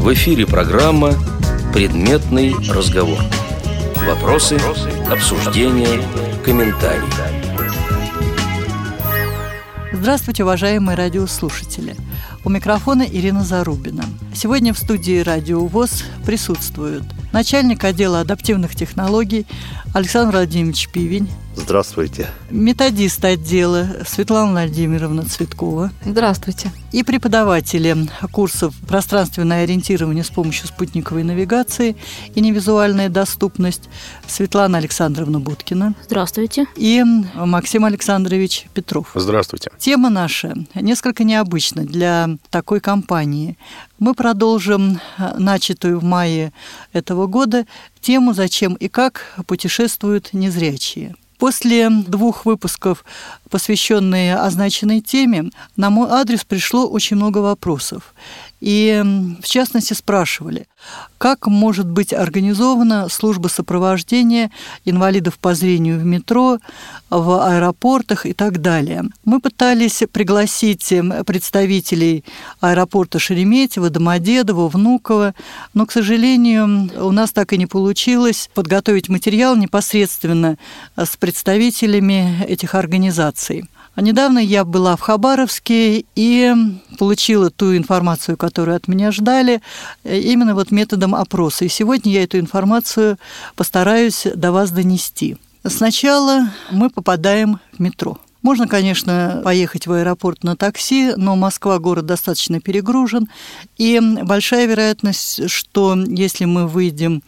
В эфире программа «Предметный разговор». Вопросы, обсуждения, комментарии. Здравствуйте, уважаемые радиослушатели. У микрофона Ирина Зарубина. Сегодня в студии «Радио ВОЗ» присутствуют начальник отдела адаптивных технологий Александр Владимирович Пивень. Здравствуйте. Методист отдела Светлана Владимировна Цветкова. Здравствуйте. И преподаватели курсов «Пространственное ориентирование с помощью спутниковой навигации» и «Невизуальная доступность» Светлана Александровна Будкина. Здравствуйте. И Максим Александрович Петров. Здравствуйте. Тема наша несколько необычна для такой компании. Мы продолжим начатую в мае этого года тему «Зачем и как путешествуют незрячие». После двух выпусков, посвященные означенной теме, на мой адрес пришло очень много вопросов. И, в частности, спрашивали, как может быть организована служба сопровождения инвалидов по зрению в метро, в аэропортах и так далее. Мы пытались пригласить представителей аэропорта Шереметьево, Домодедово, Внуково, но, к сожалению, у нас так и не получилось подготовить материал непосредственно с представителями этих организаций. А недавно я была в Хабаровске и получила ту информацию, которую от меня ждали, э, именно вот методом опроса. И сегодня я эту информацию постараюсь до вас донести. Сначала мы попадаем в метро. Можно, конечно, поехать в аэропорт на такси, но Москва город достаточно перегружен, и большая вероятность, что если мы выйдем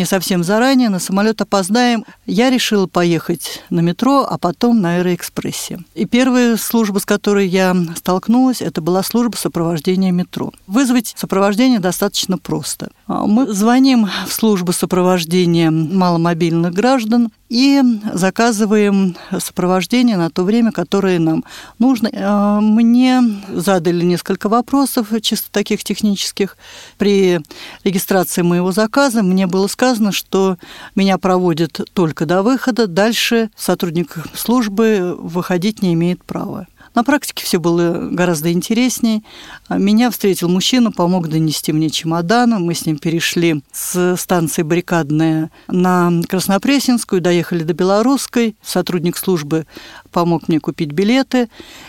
не совсем заранее, на самолет опоздаем. Я решила поехать на метро, а потом на аэроэкспрессе. И первая служба, с которой я столкнулась, это была служба сопровождения метро. Вызвать сопровождение достаточно просто. А, мы звоним в службу сопровождения маломобильных граждан и заказываем сопровождение на то время, которое нам нужно. А, мне задали несколько вопросов, чисто таких технических. При регистрации моего заказа мне было сказано, сказано, что меня проводят только до выхода, дальше сотрудник службы выходить не имеет права. На практике все было гораздо интереснее. Меня встретил мужчина, помог донести мне чемодан. Мы с ним перешли с станции Баррикадная на Краснопресненскую, доехали до Белорусской. Сотрудник службы помог мне купить билеты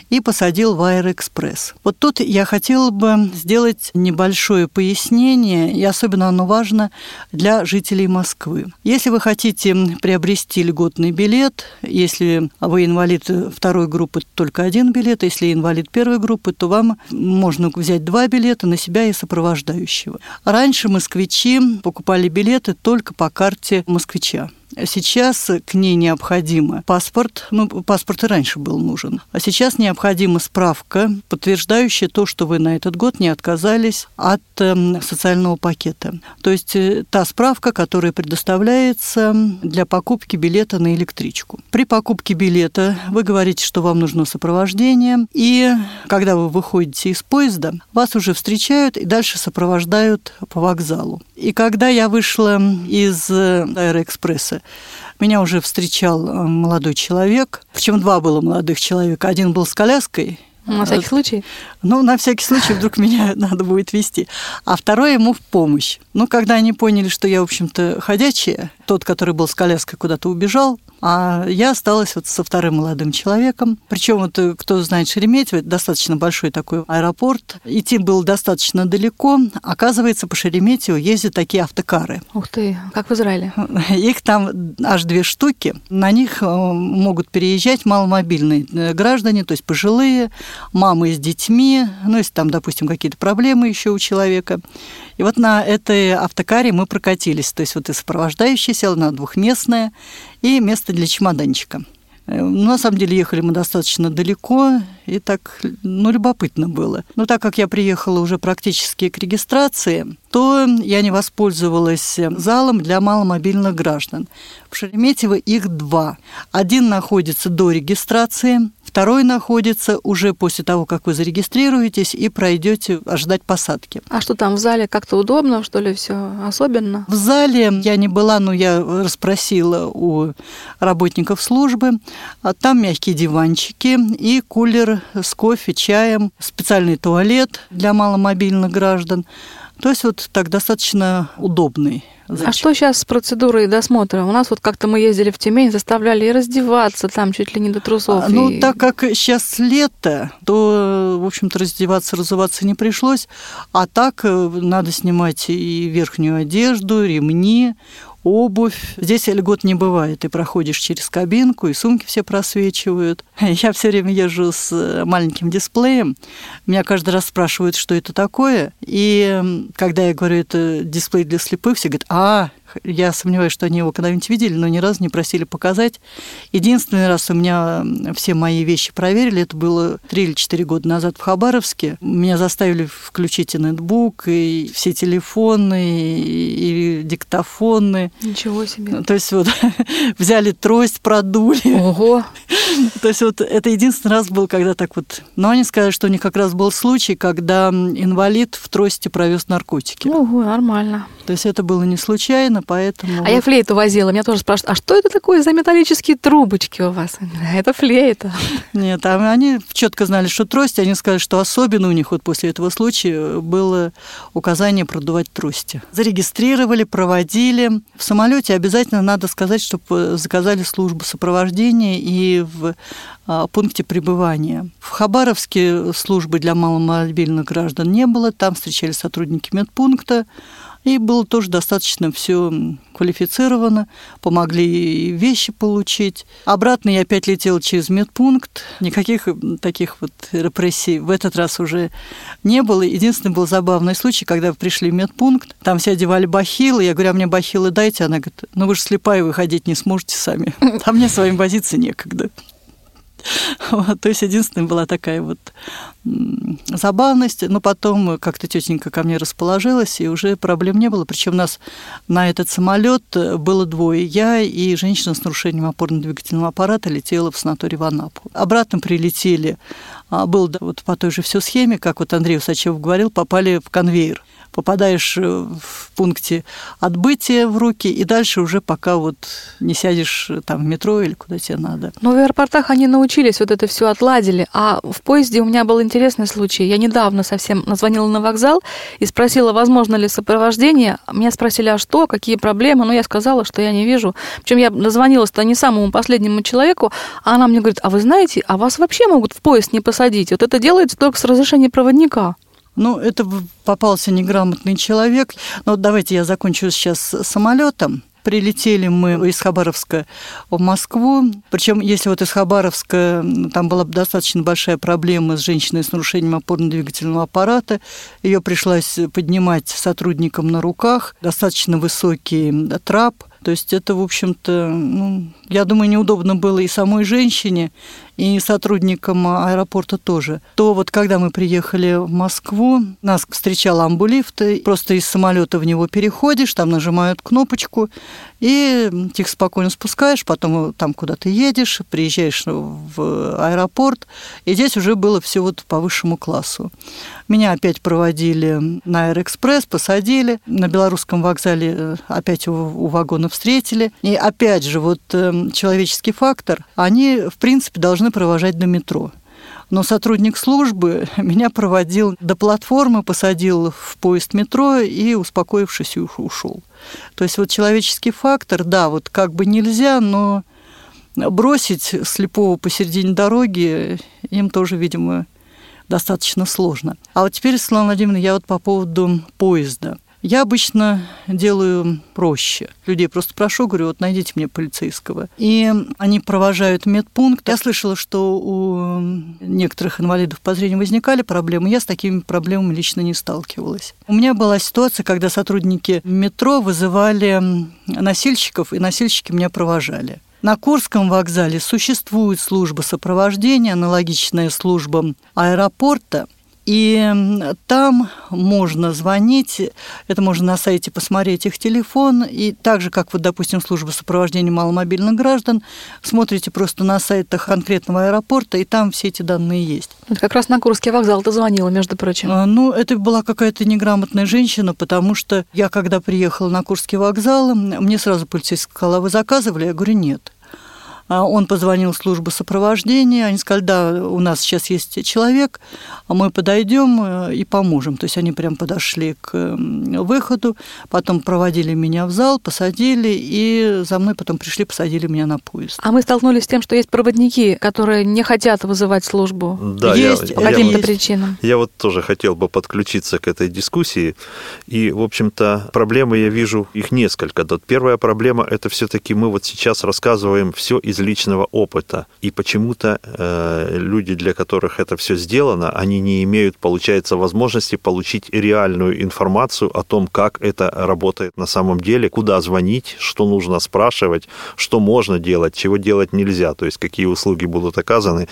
и посадил в Аэроэкспресс. Вот тут я хотела бы сделать небольшое пояснение, и особенно оно важно для жителей Москвы. Если вы хотите приобрести льготный билет, если вы инвалид второй группы, только один билет, если инвалид первой группы, то вам можно взять два билета на себя и сопровождающего. Раньше москвичи покупали билеты только по карте москвича. Сейчас к ней необходимо паспорт, ну, паспорт и раньше был нужен, а сейчас необходима справка, подтверждающая то, что вы на этот год не отказались от э, социального пакета. То есть э, та справка, которая предоставляется для покупки билета на электричку. При покупке билета вы говорите, что вам нужно сопровождение, и когда вы выходите из поезда, вас уже встречают и дальше сопровождают по вокзалу. И когда я вышла из э, меня уже встречал э, молодой человек, причем два было молодых человека. Один был с коляской, на всякий случай? Ну, на всякий случай, вдруг меня надо будет вести. А второй ему в помощь. Ну, когда они поняли, что я, в общем-то, ходячая, тот, который был с коляской, куда-то убежал, а я осталась вот со вторым молодым человеком. Причем вот э, кто знает Шереметьево, это достаточно большой такой аэропорт. Идти было достаточно далеко. Оказывается, по Шереметьеву ездят такие автокары. Ух ты, как в Израиле. Их там аж две штуки. На них э, могут переезжать маломобильные э, граждане, то есть пожилые, мамы с детьми, ну, если там, допустим, какие-то проблемы еще у человека. И вот на этой автокаре мы прокатились. То есть вот и сопровождающий сел на двухместное, и место для чемоданчика. Э, на самом деле ехали мы достаточно далеко, и так, ну, любопытно было. Но так как я приехала уже практически к регистрации, то я не воспользовалась залом для маломобильных граждан. В Шереметьево их два. Один находится до регистрации, Второй находится уже после того, как вы зарегистрируетесь и пройдете ожидать посадки. А что там в зале? Как-то удобно, что ли, все особенно? В зале я не была, но я расспросила у работников службы. А там мягкие диванчики и кулер с кофе, чаем, специальный туалет для маломобильных граждан. То есть вот так достаточно удобный Зачем? А что сейчас с процедурой досмотра? У нас вот как-то мы ездили в Тюмень, заставляли и раздеваться там чуть ли не до трусов. А, ну, и... так как сейчас лето, то, в общем-то, раздеваться, разуваться не пришлось. А так э, надо снимать и верхнюю одежду, ремни, обувь. Здесь льгот не бывает. Ты проходишь через кабинку, и сумки все просвечивают. Я все время езжу с э, маленьким дисплеем. Меня каждый раз спрашивают, что это такое. И когда я говорю, это дисплей для слепых, все говорят, а, я сомневаюсь, что они его когда-нибудь видели, но ни разу не просили показать. Единственный раз у меня все мои вещи проверили, это было три или четыре года назад в Хабаровске. Меня заставили включить и нетбук, и все телефоны, и, и диктофоны. Ничего себе. То есть вот взяли трость, продули. Ого! То есть вот это единственный раз был, когда так вот... Но они сказали, что у них как раз был случай, когда инвалид в трости провез наркотики. Ого, нормально. То есть это было не случайно, поэтому... А я флейту возила, меня тоже спрашивают, а что это такое за металлические трубочки у вас? Это флейта. Нет, а они четко знали, что трость, они сказали, что особенно у них вот после этого случая было указание продувать трости. Зарегистрировали, проводили. В самолете обязательно надо сказать, чтобы заказали службу сопровождения и в а, пункте пребывания. В Хабаровске службы для маломобильных граждан не было, там встречались сотрудники медпункта, и было тоже достаточно все квалифицировано, помогли вещи получить. Обратно я опять летела через медпункт. Никаких таких вот репрессий в этот раз уже не было. Единственный был забавный случай, когда пришли в медпункт, там все одевали бахилы, я говорю, а мне бахилы дайте. Она говорит, ну вы же слепая, вы ходить не сможете сами. А мне с вами возиться некогда. Вот, то есть единственная была такая вот забавность, но потом как-то тетенька ко мне расположилась, и уже проблем не было. Причем нас на этот самолет было двое. Я и женщина с нарушением опорно-двигательного аппарата летела в санаторий в Анапу. Обратно прилетели, а, был вот по той же все схеме, как вот Андрей Усачев говорил, попали в конвейер попадаешь э, в пункте отбытия в руки, и дальше уже пока вот не сядешь э, там в метро или куда тебе надо. Но в аэропортах они научились, вот это все отладили. А в поезде у меня был интересный случай. Я недавно совсем назвонила на вокзал и спросила, возможно ли сопровождение. Меня спросили, а что, какие проблемы? Ну, я сказала, что я не вижу. Причем я назвонилась-то не самому последнему человеку, а она мне говорит, а вы знаете, а вас вообще могут в поезд не посадить? Вот это делается только с разрешения проводника. Ну, это попался неграмотный человек. Но вот давайте я закончу сейчас самолетом. Прилетели мы из Хабаровска в Москву. Причем, если вот из Хабаровска там была достаточно большая проблема с женщиной с нарушением опорно-двигательного аппарата, ее пришлось поднимать сотрудникам на руках. Достаточно высокий трап – то есть это, в общем-то, ну, я думаю, неудобно было и самой женщине, и сотрудникам аэропорта тоже. То вот когда мы приехали в Москву, нас встречал амбулифт, просто из самолета в него переходишь, там нажимают кнопочку, и тихо спокойно спускаешь, потом там куда ты едешь, приезжаешь в аэропорт, и здесь уже было все вот по высшему классу. Меня опять проводили на Аэроэкспресс, посадили. На белорусском вокзале э, опять у, у вагона встретили. И опять же, вот э, человеческий фактор, они, в принципе, должны провожать до метро. Но сотрудник службы меня проводил до платформы, посадил в поезд метро и, успокоившись, ушел. То есть вот человеческий фактор, да, вот как бы нельзя, но бросить слепого посередине дороги им тоже, видимо, достаточно сложно. А вот теперь, Светлана Владимировна, я вот по поводу поезда. Я обычно делаю проще. Людей просто прошу, говорю, вот найдите мне полицейского. И они провожают медпункт. Я слышала, что у некоторых инвалидов по зрению возникали проблемы. Я с такими проблемами лично не сталкивалась. У меня была ситуация, когда сотрудники метро вызывали носильщиков, и носильщики меня провожали. На Курском вокзале существует служба сопровождения, аналогичная службам аэропорта – и там можно звонить, это можно на сайте посмотреть их телефон, и так же, как вот, допустим, служба сопровождения маломобильных граждан, смотрите просто на сайтах конкретного аэропорта, и там все эти данные есть. Это как раз на Курский вокзал ты звонила, между прочим. А, ну, это была какая-то неграмотная женщина, потому что я, когда приехала на Курский вокзал, мне сразу полицейская сказала, вы заказывали? Я говорю, нет. А он позвонил в службу сопровождения, они сказали, да, у нас сейчас есть человек, а мы подойдем э, и поможем. То есть они прям подошли к выходу, потом проводили меня в зал, посадили, и за мной потом пришли, посадили меня на поезд. А мы столкнулись с тем, что есть проводники, которые не хотят вызывать службу. Да, есть, я, по каким-то причинам. Я вот тоже хотел бы подключиться к этой дискуссии. И, в общем-то, проблемы я вижу, их несколько. Вот первая проблема – это все-таки мы вот сейчас рассказываем все из личного опыта. И почему-то э, люди, для которых это все сделано, они не имеют, получается, возможности получить реальную информацию о том, как это работает на самом деле, куда звонить, что нужно спрашивать, что можно делать, чего делать нельзя, то есть какие услуги будут оказаны,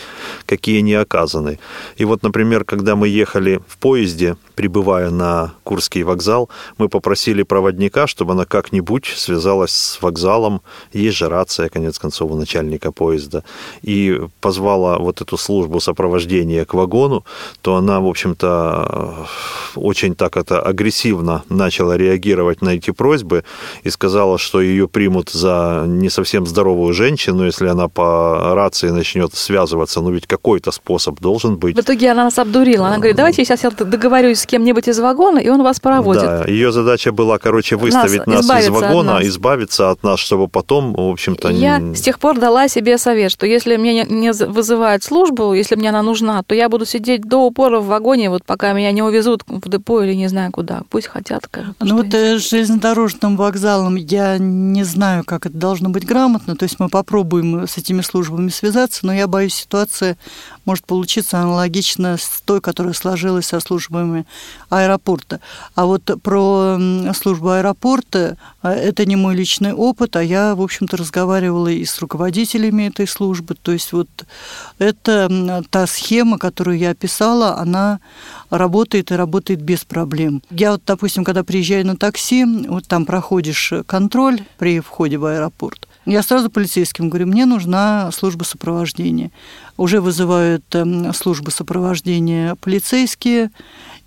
какие не оказаны. И вот, например, когда мы ехали в поезде, прибывая на Курский вокзал, мы попросили проводника, чтобы она как-нибудь связалась с вокзалом. Есть же рация, конец концов, у начальника поезда. И позвала вот эту службу сопровождения к вагону, то она, в общем-то, очень так это агрессивно начала реагировать на эти просьбы и сказала, что ее примут за не совсем здоровую женщину, если она по рации начнет связываться. Ну ведь какой-то способ должен быть. В итоге она нас обдурила. Она говорит, давайте сейчас я договорюсь с кем-нибудь из вагона, и он вас проводит. Да, ее задача была, короче, выставить нас, из избавиться от вагона, нас. избавиться от нас, чтобы потом, в общем-то... Я н- с тех пор дала себе совет, что если мне не- вызывают службу, если мне она нужна, то я буду сидеть до упора в вагоне, вот пока меня не увезут в депо или не знаю куда. Пусть хотят. как Ну вот с железнодорожным вокзалом я не знаю, как это должно быть грамотно. То есть мы попробуем с этими службами связаться, но я боюсь, ситуация может получиться аналогично с той, которая сложилась со службами аэропорта. А вот про службу аэропорта э, это не мой личный опыт, а я, в общем-то, разговаривала и с руководителями этой службы. То есть вот это та схема, которую я описала, она работает и работает без проблем. Я вот, допустим, когда приезжаю на такси, вот там проходишь контроль при входе в аэропорт, я сразу полицейским говорю, мне нужна служба сопровождения. Уже вызывают эм, службы сопровождения полицейские,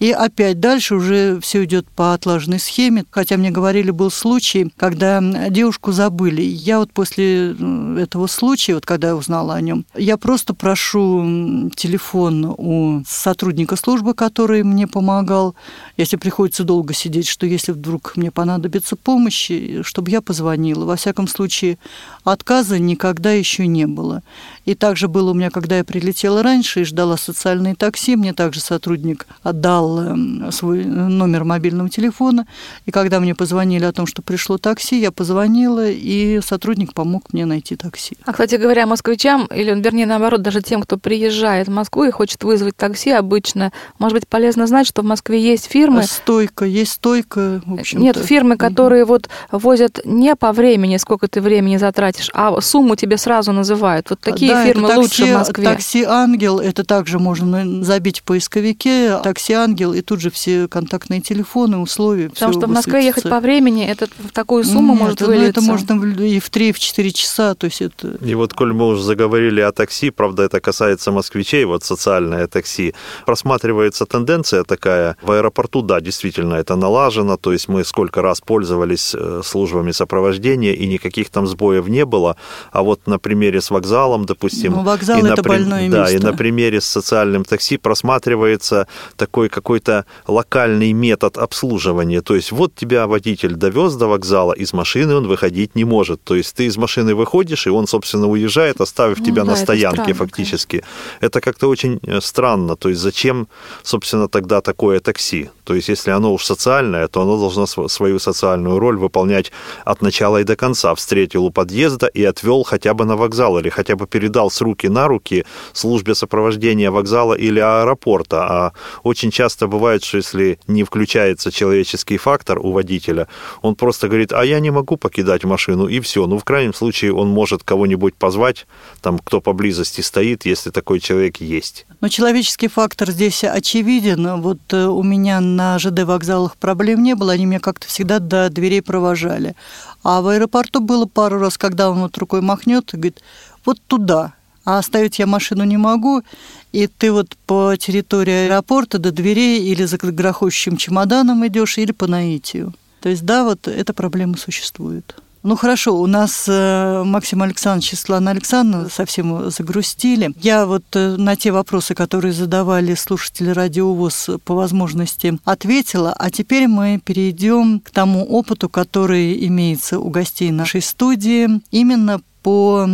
и опять дальше уже все идет по отлаженной схеме. Хотя мне говорили, был случай, когда девушку забыли. Я вот после э, этого случая, вот когда я узнала о нем, я просто прошу м, телефон у сотрудника службы, который мне помогал, если приходится долго сидеть, что если вдруг мне понадобится помощь, чтобы я позвонила. Во всяком случае, отказа никогда еще не было. И также было у меня, когда я прилетела раньше и ждала социальные такси, мне также сотрудник отдал эм, свой номер мобильного телефона. И когда мне позвонили о том, что пришло такси, я позвонила, и сотрудник помог мне найти такси. А, кстати говоря, москвичам, или, вернее, наоборот, даже тем, кто приезжает в Москву и хочет вызвать такси обычно, может быть, полезно знать, что в Москве есть фирмы, Стойка, есть стойка, в общем Нет, фирмы, которые вот возят не по времени, сколько ты времени затратишь, а сумму тебе сразу называют. Вот такие Да, фирмы лучше в Москве. Такси Ангел, это также можно забить в поисковике. Такси Ангел, и тут же все контактные телефоны, условия. Потому что в Москве ехать высветится. по времени, это в такую сумму Нет, может ну, вылиться. это можно и в 3, и в 4 часа, то есть это... И вот, коль мы уже заговорили о такси, правда, это касается москвичей, вот социальное такси, просматривается тенденция такая. В аэропорту, да, действительно, это налажено, то есть мы сколько раз пользовались э, службами сопровождения, и никаких там сбоев не было. А вот на примере с вокзалом, допустим... Ну, вокзал и на это больное Да, и на примере с социальным такси просматривается такой какой-то локальный метод обслуживания. То есть вот тебя водитель довез до вокзала, из машины он выходить не может. То есть ты из машины выходишь, и он, собственно, уезжает, оставив Ну тебя да, на стоянке странно, фактически. Это как-то очень э, странно. То есть зачем, собственно, тогда такое такси? То есть если оно уж социальное, то оно должно св- свою социальную роль выполнять от начала и до конца. Встретил у подъезда и отвел хотя бы на вокзал, или хотя бы передал с руки на руки службе сопровождения вокзала или аэропорта. А очень часто бывает, что если не включается человеческий фактор у водителя, он просто говорит, а я не могу покидать машину, и все. Ну, в крайнем случае, он может кого-нибудь позвать, там, кто поблизости стоит, если такой человек есть. Но человеческий фактор здесь очевиден. Вот э, у меня на ЖД вокзалах проблем не было, они меня как-то всегда до дверей провожали. А в аэропорту было пару раз, когда он вот рукой махнет и говорит, вот туда. А оставить я машину не могу, и ты вот по территории аэропорта до дверей или за грохочущим чемоданом идешь, или по наитию. То есть да, вот эта проблема существует. Ну хорошо, у нас э, Максим Александрович и Светлана Александровна совсем загрустили. Я вот э, на те вопросы, которые задавали слушатели радиовоз, по возможности ответила. А теперь мы перейдем к тому опыту, который имеется у гостей нашей студии. Именно по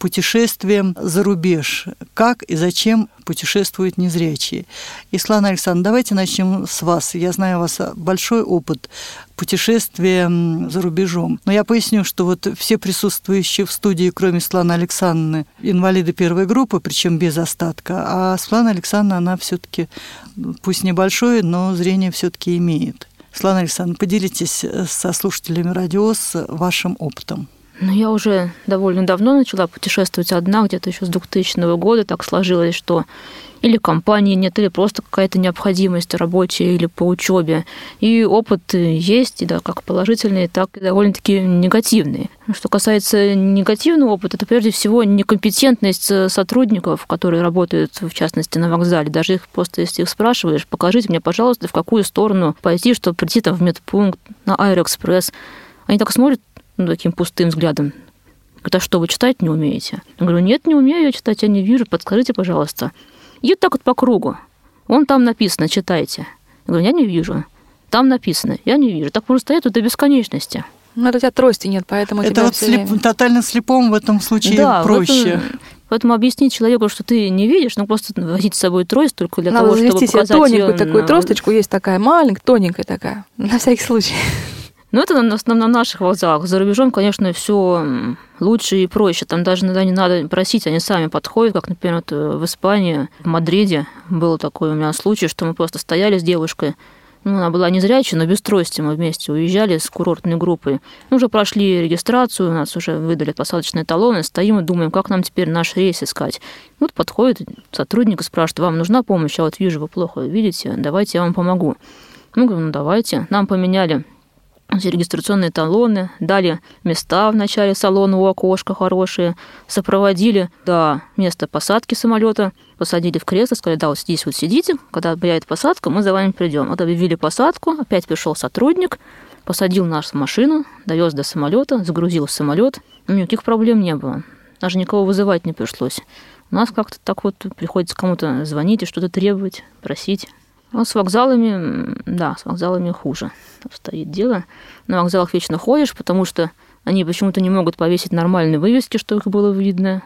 путешествиям за рубеж. Как и зачем путешествуют незрячие. Ислана Александровна, давайте начнем с вас. Я знаю у вас большой опыт путешествия за рубежом. Но я поясню, что вот все присутствующие в студии, кроме Светланы Александровны, инвалиды первой группы, причем без остатка, а Светлана Александровна, она все-таки, пусть небольшое, но зрение все-таки имеет. Светлана Александровна, поделитесь со слушателями радиос вашим опытом. Ну, я уже довольно давно начала путешествовать одна, где-то еще с 2000 года так сложилось, что или компании нет, или просто какая-то необходимость в работе или по учебе. И опыт есть, и да, как положительный, так и довольно-таки негативный. Что касается негативного опыта, это прежде всего некомпетентность сотрудников, которые работают, в частности, на вокзале. Даже их просто, если их спрашиваешь, покажите мне, пожалуйста, в какую сторону пойти, чтобы прийти там в медпункт, на Аэроэкспресс. Они так смотрят ну, таким пустым взглядом. Говорит, а что, вы читать не умеете? Я говорю, нет, не умею я читать, я не вижу, подскажите, пожалуйста. И так вот по кругу. Вон там написано, читайте. Я говорю, я не вижу. Там написано, я не вижу. Так можно стоять тут до бесконечности. Ну, это у тебя трости нет, поэтому Это вот слеп, время... тотально слепом в этом случае да, проще. Вот, Поэтому объяснить человеку, что ты не видишь, ну просто возить с собой трость только для Надо того, чтобы показать себе тоненькую ее... такую тросточку, есть такая маленькая, тоненькая такая, на всякий случай. Но это на, на, на наших вокзалах. За рубежом, конечно, все лучше и проще. Там даже иногда не надо просить, они сами подходят, как, например, вот э, в Испании, в Мадриде был такой у меня случай, что мы просто стояли с девушкой, ну, она была незрячая, но без трости мы вместе уезжали с курортной группой. Мы уже прошли регистрацию, у нас уже выдали посадочные талоны, стоим и думаем, как нам теперь наш рейс искать. Вот подходит сотрудник и спрашивает, вам нужна помощь? Я вот вижу, вы плохо видите, давайте я вам помогу. Ну, говорю, ну давайте. Нам поменяли регистрационные талоны, дали места в начале салона у окошка хорошие, сопроводили до места посадки самолета, посадили в кресло, сказали, да, вот здесь вот сидите, когда объявит посадка, мы за вами придем. Вот объявили посадку, опять пришел сотрудник, посадил нас в машину, довез до самолета, загрузил в самолет. Никаких проблем не было. Даже никого вызывать не пришлось. У нас как-то так вот приходится кому-то звонить и что-то требовать, просить. Ну, с вокзалами, да, с вокзалами хуже обстоит дело. На вокзалах вечно ходишь, потому что они почему-то не могут повесить нормальные вывески, что их было видно.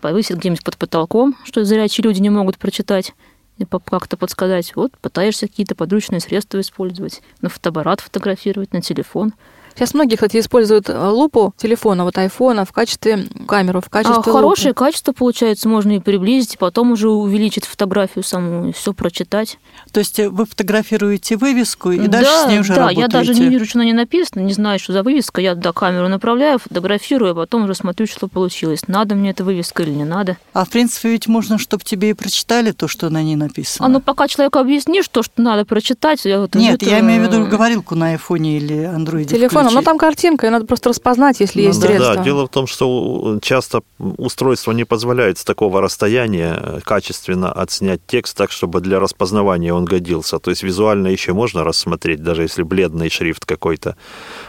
Повесить где-нибудь под потолком, что зрячие люди не могут прочитать и как-то подсказать. Вот пытаешься какие-то подручные средства использовать, на фотоаппарат фотографировать, на телефон – Сейчас многие, кстати, используют э, лупу телефона, вот айфона в качестве камеру, в качестве а, Хорошее лупы. качество получается, можно и приблизить, потом уже увеличить фотографию саму и все прочитать. То есть э, вы фотографируете вывеску и да, дальше с ней уже да, работаете? Да, я даже не вижу, что на ней написано, не знаю, что за вывеска, я до камеру направляю, фотографирую, а потом уже смотрю, что получилось. Надо мне эта вывеска или не надо. А в принципе ведь можно, чтобы тебе и прочитали то, что на ней написано. А ну пока человеку объяснишь то, что надо прочитать... Я вот Нет, я имею в виду говорилку на айфоне или андроиде Телефон телефоном, но там картинка, ее надо просто распознать, если ну, есть да, средства. Да, дело в том, что часто устройство не позволяет с такого расстояния качественно отснять текст так, чтобы для распознавания он годился. То есть визуально еще можно рассмотреть, даже если бледный шрифт какой-то.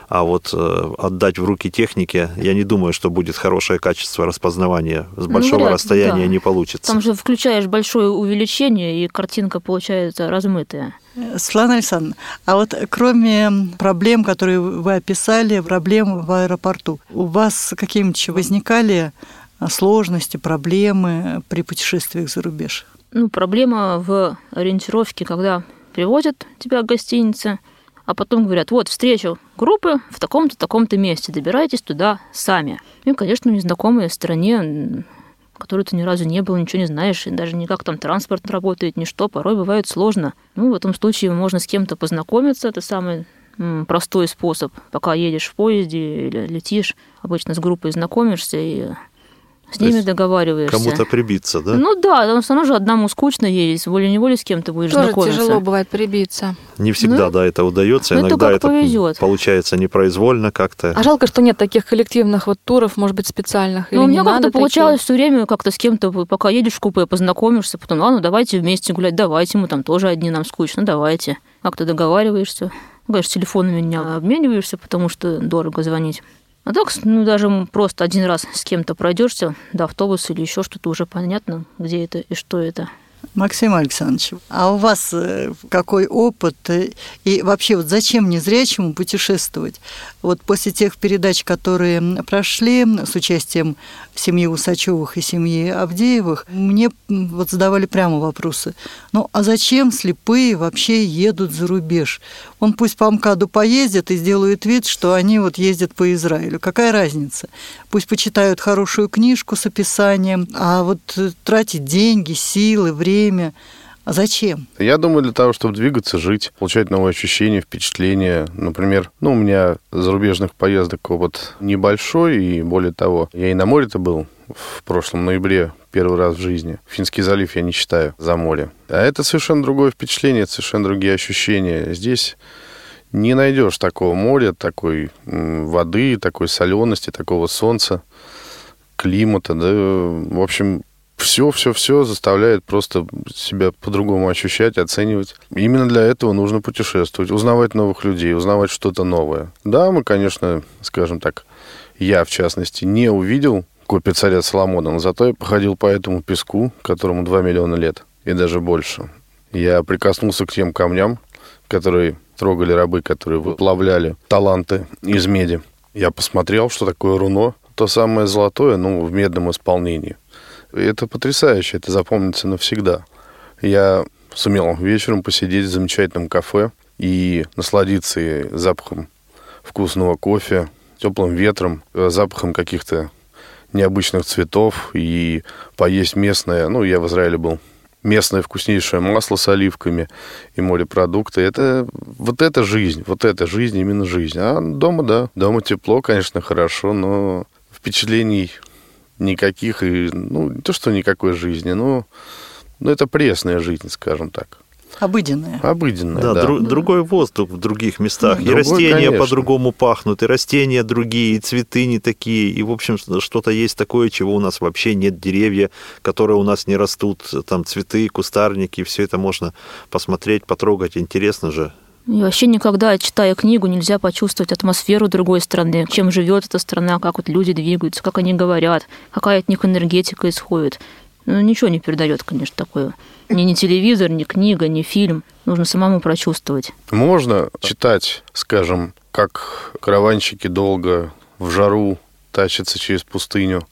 А вот э, отдать в руки технике, я не думаю, что будет хорошее качество распознавания. С ну, большого ну, расстояния да. не получится. Там же включаешь большое увеличение, и картинка получается размытая. Светлана Александровна, а вот кроме проблем, которые вы описали, проблем в аэропорту, у вас какие-нибудь возникали сложности, проблемы при путешествиях за рубеж? Ну, проблема в ориентировке, когда привозят тебя к гостинице, а потом говорят, вот, встречу группы в таком-то, таком-то месте, добирайтесь туда сами. И, конечно, в незнакомой стране которой ты ни разу не был, ничего не знаешь, и даже никак там транспорт работает, ни что, порой бывает сложно. Ну, в этом случае можно с кем-то познакомиться, это самый простой способ, пока едешь в поезде или летишь, обычно с группой знакомишься и с ними договариваешься. Кому-то прибиться, да? Ну да, потому что оно же одному скучно ездить, волей-неволей с кем-то будешь Тоже знакомиться. тяжело бывает прибиться. Не всегда, ну, да, это удается. Ну, Иногда это, это получается непроизвольно как-то. А жалко, что нет таких коллективных вот туров, может быть, специальных. Ну, у меня как-то получалось все время как-то с кем-то, пока едешь в купе, познакомишься, потом, ладно, давайте вместе гулять, давайте, мы там тоже одни, нам скучно, давайте. Как-то договариваешься. Конечно, телефонами не обмениваешься, потому что дорого звонить. А так, ну, даже просто один раз с кем-то пройдешься до автобуса или еще что-то, уже понятно, где это и что это. Максим Александрович, а у вас э, какой опыт э, и вообще вот зачем незрячему путешествовать? Вот после тех передач, которые прошли с участием семьи Усачевых и семьи Авдеевых, мне вот задавали прямо вопросы. Ну, а зачем слепые вообще едут за рубеж? Он пусть по МКАДу поездит и сделают вид, что они вот ездят по Израилю. Какая разница? Пусть почитают хорошую книжку с описанием, а вот э, тратить деньги, силы, время – а зачем? Я думаю, для того, чтобы двигаться, жить, получать новые ощущения, впечатления. Например, ну, у меня зарубежных поездок опыт небольшой, и более того, я и на море-то был в прошлом ноябре первый раз в жизни. Финский залив я не считаю за море. А это совершенно другое впечатление, совершенно другие ощущения. Здесь не найдешь такого моря, такой воды, такой солености, такого солнца, климата, да, в общем, все, все, все заставляет просто себя по-другому ощущать, оценивать. Именно для этого нужно путешествовать, узнавать новых людей, узнавать что-то новое. Да, мы, конечно, скажем так, я, в частности, не увидел копию царя Соломона, но зато я походил по этому песку, которому 2 миллиона лет, и даже больше. Я прикоснулся к тем камням, которые трогали рабы, которые выплавляли таланты из меди. Я посмотрел, что такое руно, то самое золотое, ну, в медном исполнении. Это потрясающе, это запомнится навсегда. Я сумел вечером посидеть в замечательном кафе и насладиться запахом вкусного кофе, теплым ветром, э, запахом каких-то необычных цветов и поесть местное. Ну, я в Израиле был местное вкуснейшее масло с оливками и морепродукты. Это вот это жизнь, вот это жизнь, именно жизнь. А дома, да, дома тепло, конечно, хорошо, но впечатлений никаких, и, ну, не то, что никакой жизни, но, но это пресная жизнь, скажем так. Обыденная. Обыденная, да. да. Дру- другой воздух в других местах. Ну, и другой, растения конечно. по-другому пахнут, и растения другие, и цветы не такие. И, в общем, что-то есть такое, чего у нас вообще нет. Деревья, которые у нас не растут, там цветы, кустарники, все это можно посмотреть, потрогать. Интересно же. И вообще никогда, читая книгу, нельзя почувствовать атмосферу другой страны, чем живет эта страна, как вот люди двигаются, как они говорят, какая от них энергетика исходит. Ну, ничего не передает, конечно, такое. Ни, ни телевизор, ни книга, ни фильм. Нужно самому прочувствовать. Можно читать, скажем, как караванщики долго в жару тащатся через пустыню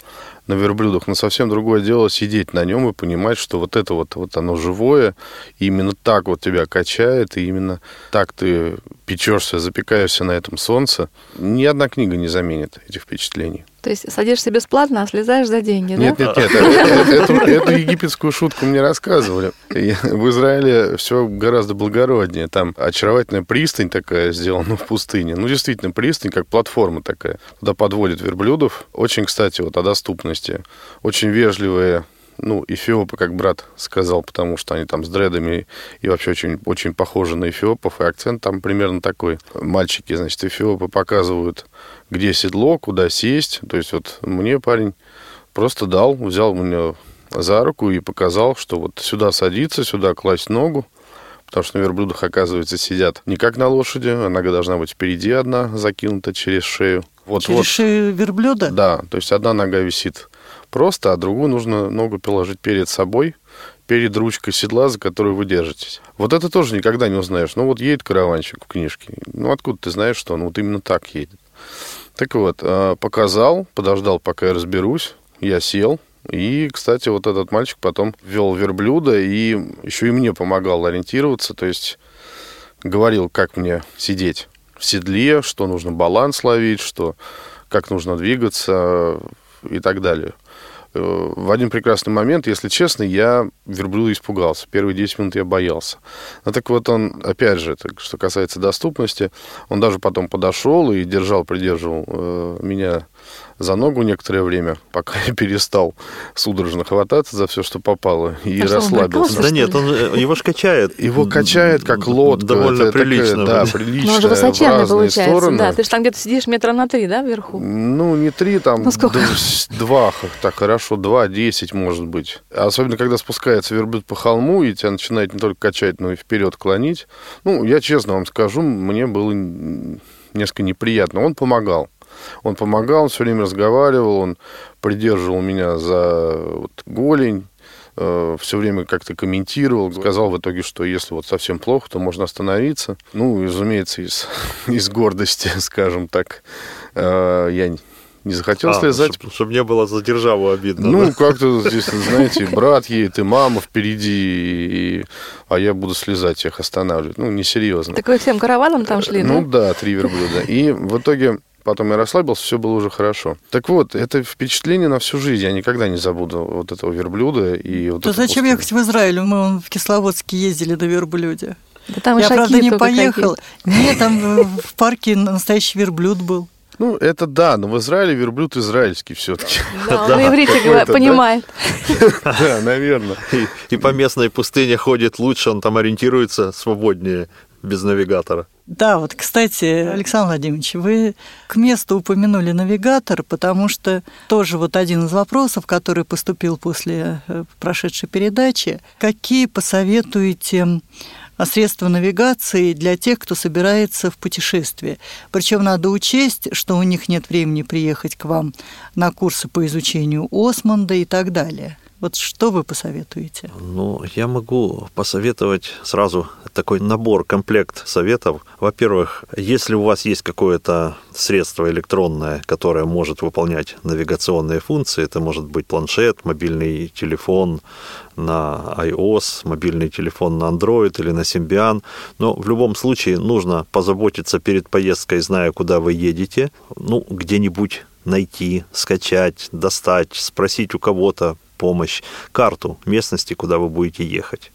на верблюдах, но совсем другое дело сидеть на нем и понимать, что вот это вот, вот оно живое, и именно так вот тебя качает, и именно так ты печешься, запекаешься на этом солнце. Ни одна книга не заменит этих впечатлений. То есть садишься бесплатно, а слезаешь за деньги, Нет, да? нет, нет, э- эту, эту египетскую шутку мне рассказывали. В Израиле все гораздо благороднее. Там очаровательная пристань такая сделана в пустыне. Ну, действительно, пристань, как платформа такая. Туда подводят верблюдов. Очень, кстати, вот о доступности. Очень вежливые ну, эфиопы, как брат сказал, потому что они там с дредами и вообще очень, очень похожи на эфиопов, и акцент там примерно такой. Мальчики, значит, эфиопы показывают, где седло, куда сесть. То есть вот мне парень просто дал, взял меня за руку и показал, что вот сюда садиться, сюда класть ногу, потому что на верблюдах, оказывается, сидят не как на лошади, а нога должна быть впереди одна, закинута через шею. Вот, Через вот. шею верблюда? Да, то есть одна нога висит просто, а другую нужно ногу положить перед собой, перед ручкой седла, за которую вы держитесь. Вот это тоже никогда не узнаешь. Ну вот едет караванщик в книжке. Ну откуда ты знаешь, что он вот именно так едет? Так вот, э, показал, подождал, пока я разберусь. Я сел. И, кстати, вот этот мальчик потом вел верблюда и еще и мне помогал ориентироваться. То есть говорил, как мне сидеть в седле, что нужно баланс ловить, что как нужно двигаться и так далее. Э, В один прекрасный момент, если честно, я верблюда испугался. Первые 10 минут я боялся. Ну так вот он, опять же, это, что касается доступности, он даже потом подошел и держал, придерживал э, меня за ногу некоторое время, пока я перестал судорожно хвататься за все, что попало, и А что, он расслабился. брыкался? Да нет, он, его ж качает. Его качает как лодку. Довольно Это такая, прилично. да, вроде. прилично. Ну, он же высоченный получается. стороны. Да, ты же там где-то сидишь метра на три, да, вверху? Ну, не три, там Ну, сколько? два, так хорошо, два, десять, может быть. Особенно, когда спускается верблюд по холму, и тебя начинает не только качать, но и вперед клонить. Ну, я честно вам скажу, мне было несколько неприятно. Он помогал. Он помогал, он все время разговаривал, он придерживал меня за вот, голень, э, все время как-то комментировал, сказал в итоге, что если вот совсем плохо, то можно остановиться. Ну, разумеется, из, из гордости, скажем так, э, я не захотел а, слезать. Чтобы чтоб не было за державу обидно. Ну, да? как-то здесь, знаете, брат едет, и мама впереди, и... а я буду слезать, всех останавливать. Ну, несерьезно. Так вы всем караваном там шли, Ну да? да, три верблюда. И в итоге Потом я расслабился, все было уже хорошо. Так вот, это впечатление на всю жизнь. Я никогда не забуду вот этого верблюда. И вот да зачем пустыню. ехать в Израиль? Мы в Кисловодске ездили на верблюде. Да там я, правда, не поехал. какие. Нет, там в парке настоящий верблюд был. Ну, это да, но в Израиле верблюд израильский все-таки. Да, он на иврите понимает. Да, наверное. И, и по местной пустыне ходит лучше, он там ориентируется свободнее, без навигатора. Да, вот, кстати, Александр Владимирович, вы к месту упомянули навигатор, потому что тоже вот один из вопросов, который поступил после э, прошедшей передачи, какие посоветуете средства навигации для тех, кто собирается в путешествие. Причем надо учесть, что у них нет времени приехать к вам на курсы по изучению Осмонда и так далее. Вот что вы посоветуете? Ну, я могу посоветовать сразу такой набор, комплект советов. Во-первых, если у вас есть какое-то средство электронное, которое может выполнять навигационные функции, это может быть планшет, мобильный телефон на iOS, мобильный телефон на Android или на Symbian, но в любом случае нужно позаботиться перед поездкой, зная, куда вы едете, ну, где-нибудь найти, скачать, достать, спросить у кого-то, помощь, карту местности, куда вы будете ехать.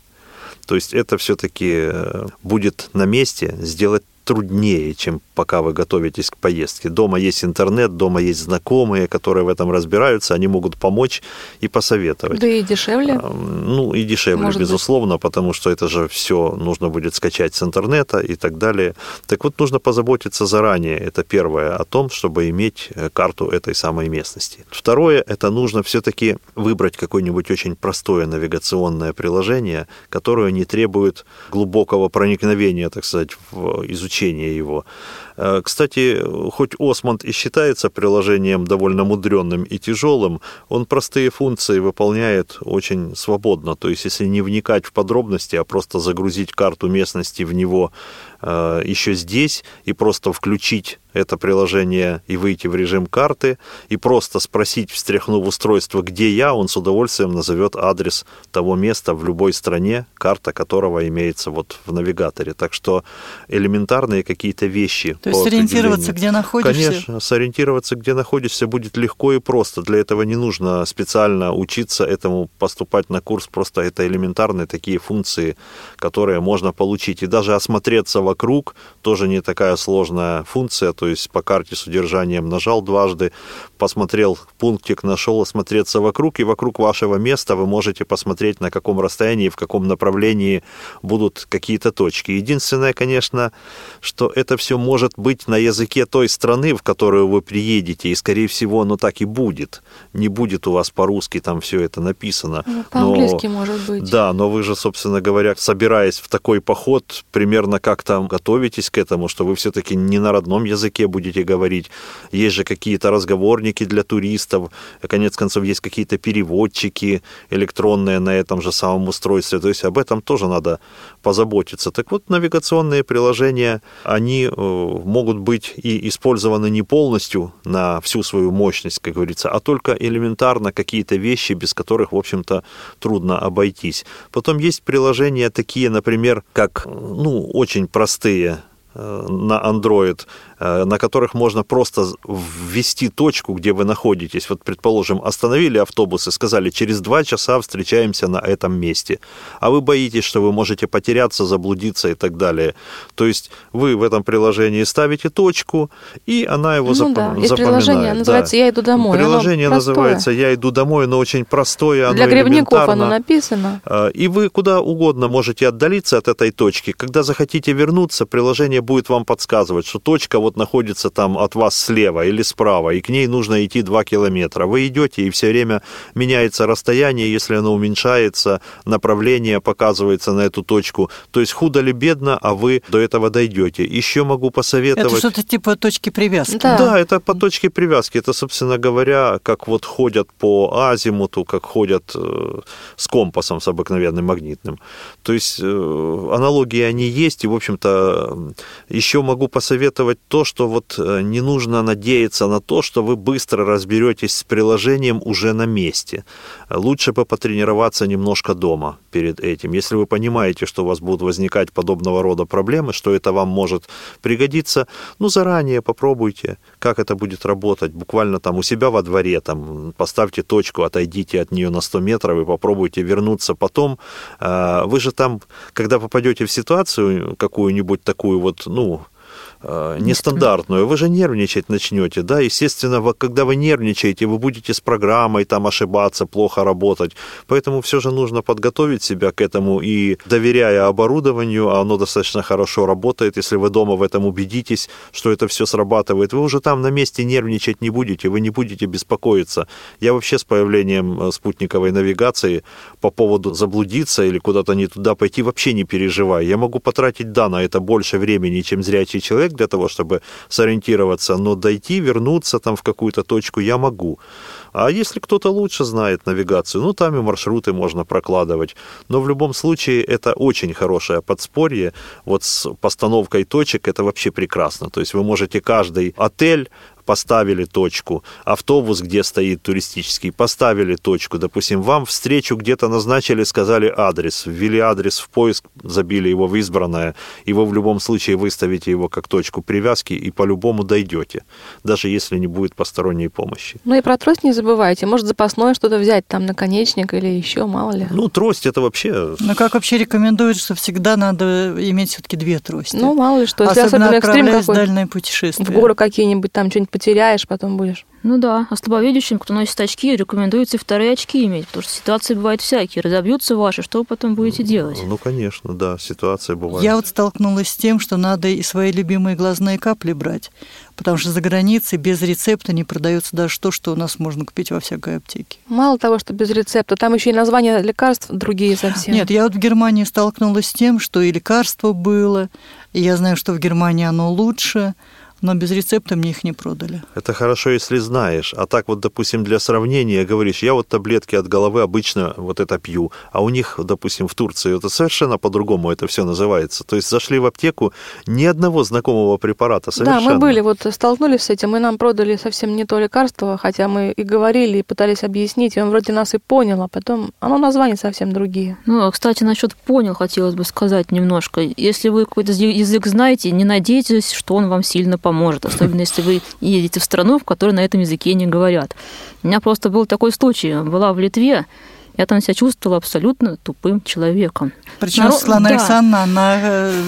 То есть это все-таки э, будет на месте сделать труднее, чем пока вы готовитесь к поездке. Дома есть интернет, дома есть знакомые, которые в этом разбираются, они могут помочь и посоветовать. Да и дешевле. Ну и дешевле, Может безусловно, быть. потому что это же все нужно будет скачать с интернета и так далее. Так вот, нужно позаботиться заранее, это первое, о том, чтобы иметь э, карту этой самой местности. Второе, это нужно все-таки выбрать какое-нибудь очень простое навигационное приложение, которое не требует глубокого проникновения, так сказать, в изучение его. Э, кстати, хоть Осмонд и считается приложением довольно мудренным и тяжелым, он простые функции выполняет очень свободно. То есть, если не вникать в подробности, а просто загрузить карту местности в него еще здесь и просто включить это приложение и выйти в режим карты, и просто спросить, встряхнув устройство, где я, он с удовольствием назовет адрес того места в любой стране, карта которого имеется вот в навигаторе. Так что элементарные какие-то вещи. То есть сориентироваться, где находишься? Конечно, сориентироваться, где находишься, будет легко и просто. Для этого не нужно специально учиться этому, поступать на курс. Просто это элементарные такие функции, которые можно получить. И даже осмотреться вокруг тоже не такая сложная функция. То есть по карте с удержанием нажал дважды, посмотрел пунктик, нашел осмотреться вокруг, и вокруг вашего места вы можете посмотреть, на каком расстоянии, в каком направлении будут какие-то точки. Единственное, конечно, что это все может быть на языке той страны, в которую вы приедете, и, скорее всего, оно так и будет. Не будет у вас по-русски там все это написано. Ну, по-английски, но, может быть. Да, но вы же, собственно говоря, собираясь в такой поход, примерно как готовитесь к этому, что вы все-таки не на родном языке будете говорить. Есть же какие-то разговорники для туристов, конец концов, есть какие-то переводчики электронные на этом же самом устройстве. То есть об этом тоже надо позаботиться. Так вот, навигационные приложения, они э, могут быть и использованы не полностью на всю свою мощность, как говорится, а только элементарно какие-то вещи, без которых, в общем-то, трудно обойтись. Потом есть приложения такие, например, как, ну, очень простые э, на Android, Э, на которых можно просто ввести точку, где вы находитесь. Вот, предположим, остановили автобус и сказали, через два часа встречаемся на этом месте. А вы боитесь, что вы можете потеряться, заблудиться и так далее. То есть вы в этом приложении ставите точку, и она его ну, зап... да. запоминает. приложение называется да. «Я иду домой». Приложение называется «Я иду домой», но очень простое, Для грибников оно написано. Э, и вы куда угодно можете отдалиться от этой точки. Когда захотите вернуться, приложение будет вам подсказывать, что точка вот находится там от вас слева или справа, и к ней нужно идти 2 километра. Вы идете, и все время меняется расстояние, если оно уменьшается, направление показывается на эту точку. То есть худо ли бедно, а вы до этого дойдете. Еще могу посоветовать... Это что-то типа точки привязки. Да. да, это по точке привязки. Это, собственно говоря, как вот ходят по азимуту, как ходят э, с компасом, с обыкновенным магнитным. То есть э, аналогии они есть, и, в общем-то, еще могу посоветовать то, что вот э, не нужно надеяться на то, что вы быстро разберетесь с приложением уже на месте. Лучше бы потренироваться немножко дома перед этим. Если вы понимаете, что у вас будут возникать подобного рода проблемы, что это вам может пригодиться, ну, заранее попробуйте, как это будет работать. Буквально там у себя во дворе, там, поставьте точку, отойдите от нее на 100 метров и попробуйте вернуться потом. Э, вы же там, когда попадете в ситуацию какую-нибудь такую вот, ну, нестандартную, вы же нервничать начнете, да, естественно, когда вы нервничаете, вы будете с программой там ошибаться, плохо работать, поэтому все же нужно подготовить себя к этому. И доверяя оборудованию, оно достаточно хорошо работает, если вы дома в этом убедитесь, что это все срабатывает, вы уже там на месте нервничать не будете, вы не будете беспокоиться. Я вообще с появлением э, спутниковой навигации по поводу заблудиться или куда-то не туда пойти вообще не переживаю. Я могу потратить, да, на это больше времени, чем зрячий человек, человек для того, чтобы сориентироваться, но дойти, вернуться там в какую-то точку я могу. А если кто-то лучше знает навигацию, ну там и маршруты можно прокладывать. Но в любом случае это очень хорошее подспорье. Вот с постановкой точек это вообще прекрасно. То есть вы можете каждый отель поставили точку, автобус, где стоит туристический, поставили точку, допустим, вам встречу где-то назначили, сказали адрес, ввели адрес в поиск, забили его в избранное, и вы в любом случае выставите его как точку привязки и по-любому дойдете, даже если не будет посторонней помощи. Ну и про трость не забывайте, может запасное что-то взять, там наконечник или еще, мало ли. Ну, трость это вообще... Ну, как вообще рекомендуют, что всегда надо иметь все-таки две трости. Ну, мало ли что. Если особенно, особенно экстрим какой дальние путешествия. В горы какие-нибудь, там что-нибудь потеряешь, потом будешь. Ну да, а слабовидящим, кто носит очки, рекомендуется и вторые очки иметь, потому что ситуации бывают всякие. Разобьются ваши, что вы потом будете делать? Ну, конечно, да, ситуация бывает. Я вот столкнулась с тем, что надо и свои любимые глазные капли брать, потому что за границей без рецепта не продается даже то, что у нас можно купить во всякой аптеке. Мало того, что без рецепта, там еще и названия лекарств другие совсем. Нет, я вот в Германии столкнулась с тем, что и лекарство было, и я знаю, что в Германии оно лучше, но без рецепта мне их не продали. Это хорошо, если знаешь. А так вот, допустим, для сравнения говоришь, я вот таблетки от головы обычно вот это пью, а у них, допустим, в Турции это совершенно по-другому это все называется. То есть зашли в аптеку, ни одного знакомого препарата совершенно. Да, мы были, вот столкнулись с этим, и нам продали совсем не то лекарство, хотя мы и говорили, и пытались объяснить, и он вроде нас и понял, а потом оно названия совсем другие. Ну, а, кстати, насчет понял хотелось бы сказать немножко. Если вы какой-то язык знаете, не надейтесь, что он вам сильно поможет поможет, особенно если вы едете в страну, в которой на этом языке не говорят. У меня просто был такой случай. Была в Литве, я там себя чувствовала абсолютно тупым человеком. Причем Народ... Светлана да. Александровна, она э,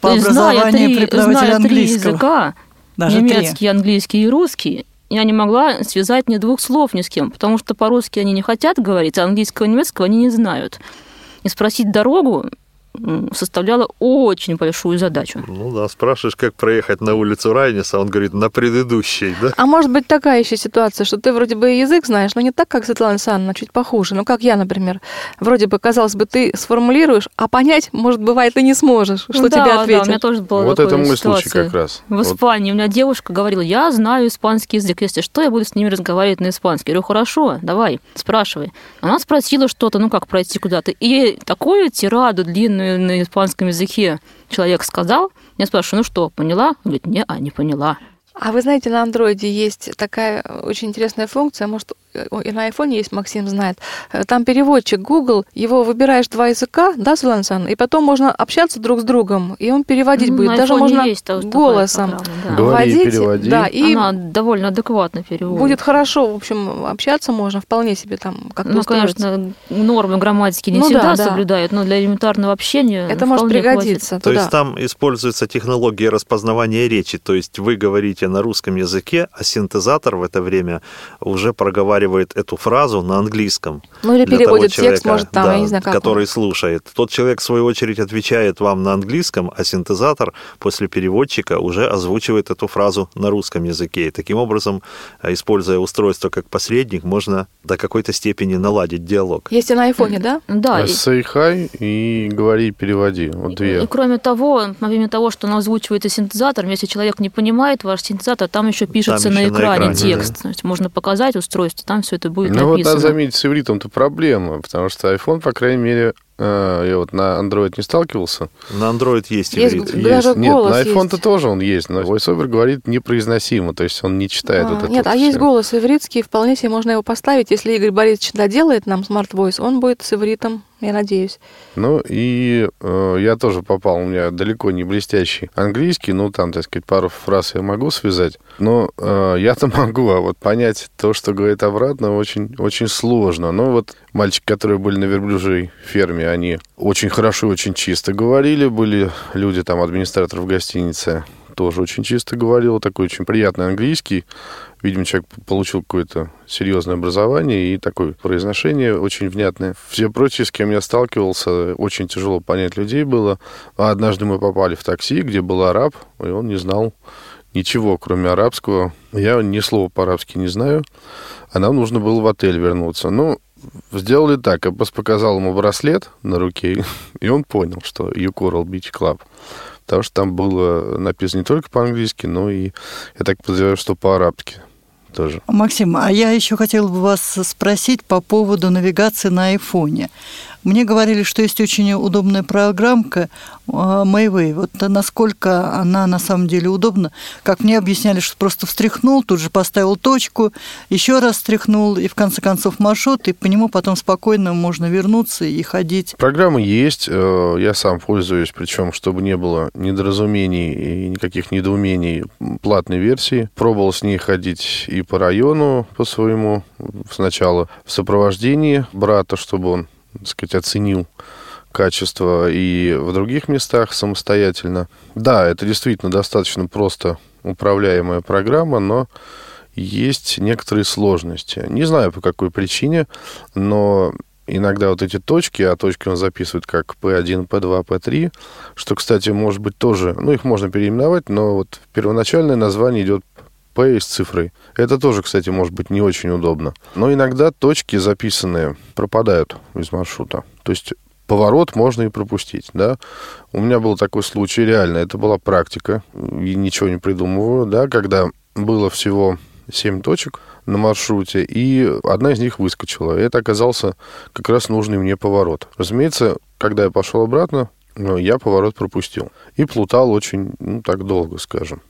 по То образованию три, преподаватель английского. Три языка, Даже немецкий, три. английский и русский, я не могла связать ни двух слов ни с кем, потому что по-русски они не хотят говорить, а английского и немецкого они не знают. И спросить дорогу составляла очень большую задачу. Ну да, спрашиваешь, как проехать на улицу Райниса, он говорит, на предыдущей, да? А может быть такая еще ситуация, что ты вроде бы язык знаешь, но не так, как Светлана Александровна, чуть похуже. Ну, как я, например. Вроде бы, казалось бы, ты сформулируешь, а понять, может, бывает, ты не сможешь, что ну, тебе да, ответят. Да, у меня тоже было Вот это мой случай как раз. В Испании вот. у меня девушка говорила, я знаю испанский язык, если что, я буду с ними разговаривать на испанский. Я говорю, хорошо, давай, спрашивай. Она спросила что-то, ну, как пройти куда-то. И такую тираду длинную на испанском русском языке человек сказал, я спрашиваю, ну что, поняла? Он говорит, не, а не поняла. А вы знаете, на андроиде есть такая очень интересная функция, может, на айфоне есть, Максим знает. Там переводчик Google, его выбираешь два языка, да, Светлана и потом можно общаться друг с другом, и он переводить ну, будет. Даже можно есть голосом да. Говори, вводить. переводи. Да, и Она довольно адекватно переводит. Будет хорошо, в общем, общаться можно вполне себе там как-то Ну, конечно, нормы грамматики не ну, всегда да, соблюдают, да. но для элементарного общения Это может пригодиться. То есть там используется технология распознавания речи, то есть вы говорите на русском языке, а синтезатор в это время уже проговаривает проговаривает эту фразу на английском. Ну или переводит человека, текст, может, там, да, я не знаю, как. который слушает. Тот человек, в свою очередь, отвечает вам на английском, а синтезатор после переводчика уже озвучивает эту фразу на русском языке. И таким образом, э, используя устройство как посредник, можно до какой-то степени наладить диалог. Есть и на айфоне, да? Да, и- Say hi и говори, переводи. Вот И, две. кроме того, помимо того, что он озвучивает и синтезатор, если человек не понимает ваш синтезатор, там еще пишется Там на, еще на экране экране, текст. То есть можно показать устройство, там все это будет Ну вот написано. надо заметить, с ивритом-то проблема, потому что iPhone, по крайней мере, э, я вот на Android не сталкивался. На Android есть Есть иврит. г- Даже Нет, голос на iPhone-то есть. тоже он есть, но VoiceOver говорит непроизносимо, то есть он не читает А, вот это Нет, вот а есть всё. голос ивритский, вполне себе можно его поставить. Если Игорь Борисович доделает нам Smart Voice, он будет с ивритом, я надеюсь. Ну и э, я тоже попал, у меня далеко не блестящий английский, ну там, так сказать, пару фраз я могу связать, но э, я-то могу, а вот понять то, что говорит обратно, очень, очень сложно. Но вот мальчики, которые были на верблюжьей ферме, они очень хорошо и очень чисто говорили, были люди, там, администратор в гостинице, тоже очень чисто говорил, такой очень приятный английский. Видимо, человек получил какое-то серьезное образование и такое произношение очень внятное. Все прочие, с кем я сталкивался, очень тяжело понять людей было. А однажды мы попали в такси, где был араб, и он не знал ничего, кроме арабского. Я ни слова по-арабски не знаю, а нам нужно было в отель вернуться. Ну, сделали так. Я просто показал ему браслет на руке, и он понял, что Coral Beach Club. Потому что там было написано не только по-английски, но и, я так подозреваю, что по-арабски тоже. Максим, а я еще хотела бы вас спросить по поводу навигации на айфоне. Мне говорили, что есть очень удобная программка э, Mayway. Вот насколько она на самом деле удобна. Как мне объясняли, что просто встряхнул, тут же поставил точку, еще раз встряхнул, и в конце концов маршрут, и по нему потом спокойно можно вернуться и ходить. Программа есть, э, я сам пользуюсь, причем, чтобы не было недоразумений и никаких недоумений платной версии. Пробовал с ней ходить и по району по своему сначала в сопровождении брата, чтобы он, так сказать, оценил качество и в других местах самостоятельно. Да, это действительно достаточно просто управляемая программа, но есть некоторые сложности. Не знаю по какой причине, но иногда вот эти точки, а точки он записывает как P1, P2, P3, что, кстати, может быть тоже, ну, их можно переименовать, но вот первоначальное название идет P с цифрой. Это тоже, кстати, может быть не очень удобно. Но иногда точки записанные пропадают из маршрута. То есть поворот можно и пропустить, да. У меня был такой случай, реально, это была практика, и ничего не придумываю, да, когда было всего 7 точек на маршруте, и одна из них выскочила. Это оказался как раз нужный мне поворот. Разумеется, когда я пошел обратно, ну, я поворот пропустил. И плутал очень, ну, так долго, скажем.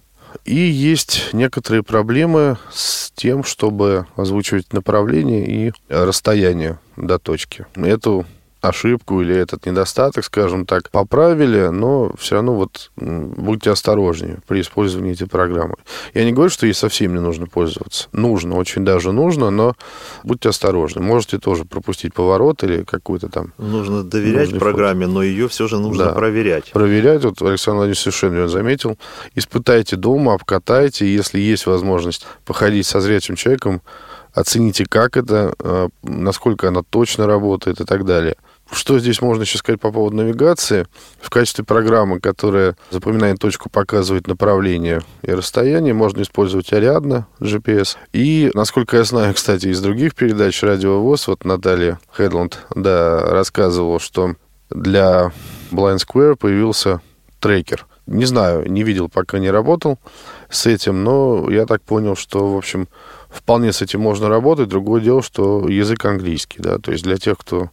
И есть некоторые проблемы с тем, чтобы озвучивать направление и расстояние до точки. Эту ошибку или этот недостаток, скажем так, поправили, но все равно вот будьте осторожнее при использовании этой программы. Я не говорю, что ей совсем не нужно пользоваться. Нужно, очень даже нужно, но будьте осторожны. Можете тоже пропустить поворот или какую-то там Нужно доверять программе, но ее все же нужно Да. проверять. проверять. Вот Александр Владимирович совершенно верно заметил. Испытайте дома, обкатайте. Если есть возможность походить со зрячим человеком, оцените, как это, э, насколько она точно работает и так далее. Что здесь можно еще сказать по поводу навигации? В качестве программы, которая запоминает точку, показывает направление и расстояние, можно использовать Ариадна GPS. И, насколько я знаю, кстати, из других передач Радио ВОЗ, вот Наталья Хедланд, да, рассказывала, что для Blind Square появился трекер. Не знаю, не видел, пока не работал с этим, но я так понял, что, в общем, вполне с этим можно работать. Другое дело, что язык английский, да, то есть для тех, кто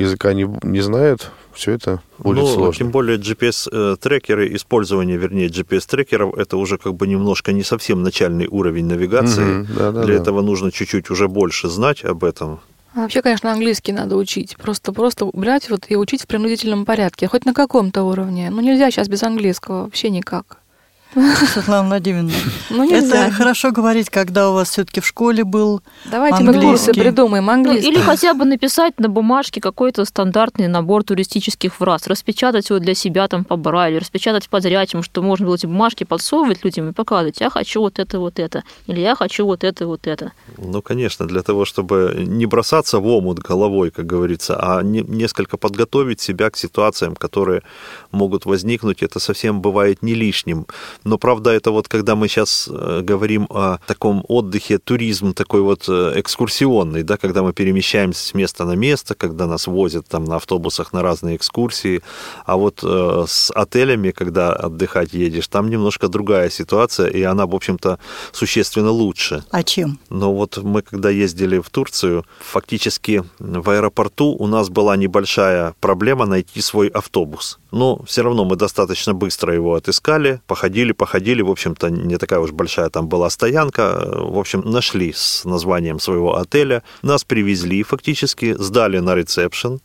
языка не, не знает, все это будет ну, сложно. тем более GPS-трекеры, использование, вернее, GPS-трекеров, это уже как бы немножко не совсем начальный уровень навигации. Мгм, да-да-да. Для этого нужно чуть-чуть уже больше знать об этом. А вообще, конечно, английский надо учить. Просто, просто брать вот и учить в принудительном порядке, хоть на каком-то уровне. Ну, нельзя сейчас без английского, вообще никак. Светлана Владимировна. Ну, Это хорошо говорить, когда у вас все-таки в школе был Давайте мы курсы английский. придумаем, Ну, английский. или хотя бы написать на бумажке какой-то стандартный набор туристических фраз, распечатать его для себя там по Брайлю, распечатать по зрячим, что можно было эти бумажки подсовывать людям и показывать, я хочу вот это, вот это, или я хочу вот это, вот это. Ну, конечно, для того, чтобы не бросаться в омут головой, как говорится, а не- несколько подготовить себя к ситуациям, которые могут возникнуть, это совсем бывает не лишним. Но, правда, это вот когда мы сейчас говорим о таком отдыхе, туризм такой вот э, экскурсионный, да, когда мы перемещаемся с места на место, когда нас возят там на автобусах на разные экскурсии, а вот э, с отелями, когда отдыхать едешь, там немножко другая ситуация, и она, в общем-то, существенно лучше. А чем? Но вот мы, когда ездили в Турцию, фактически в аэропорту у нас была небольшая проблема найти свой автобус. Но все равно мы достаточно быстро его отыскали, походили, походили. В общем-то, не такая уж большая там была стоянка. В общем, нашли с названием своего отеля. Нас привезли фактически, сдали на ресепшн.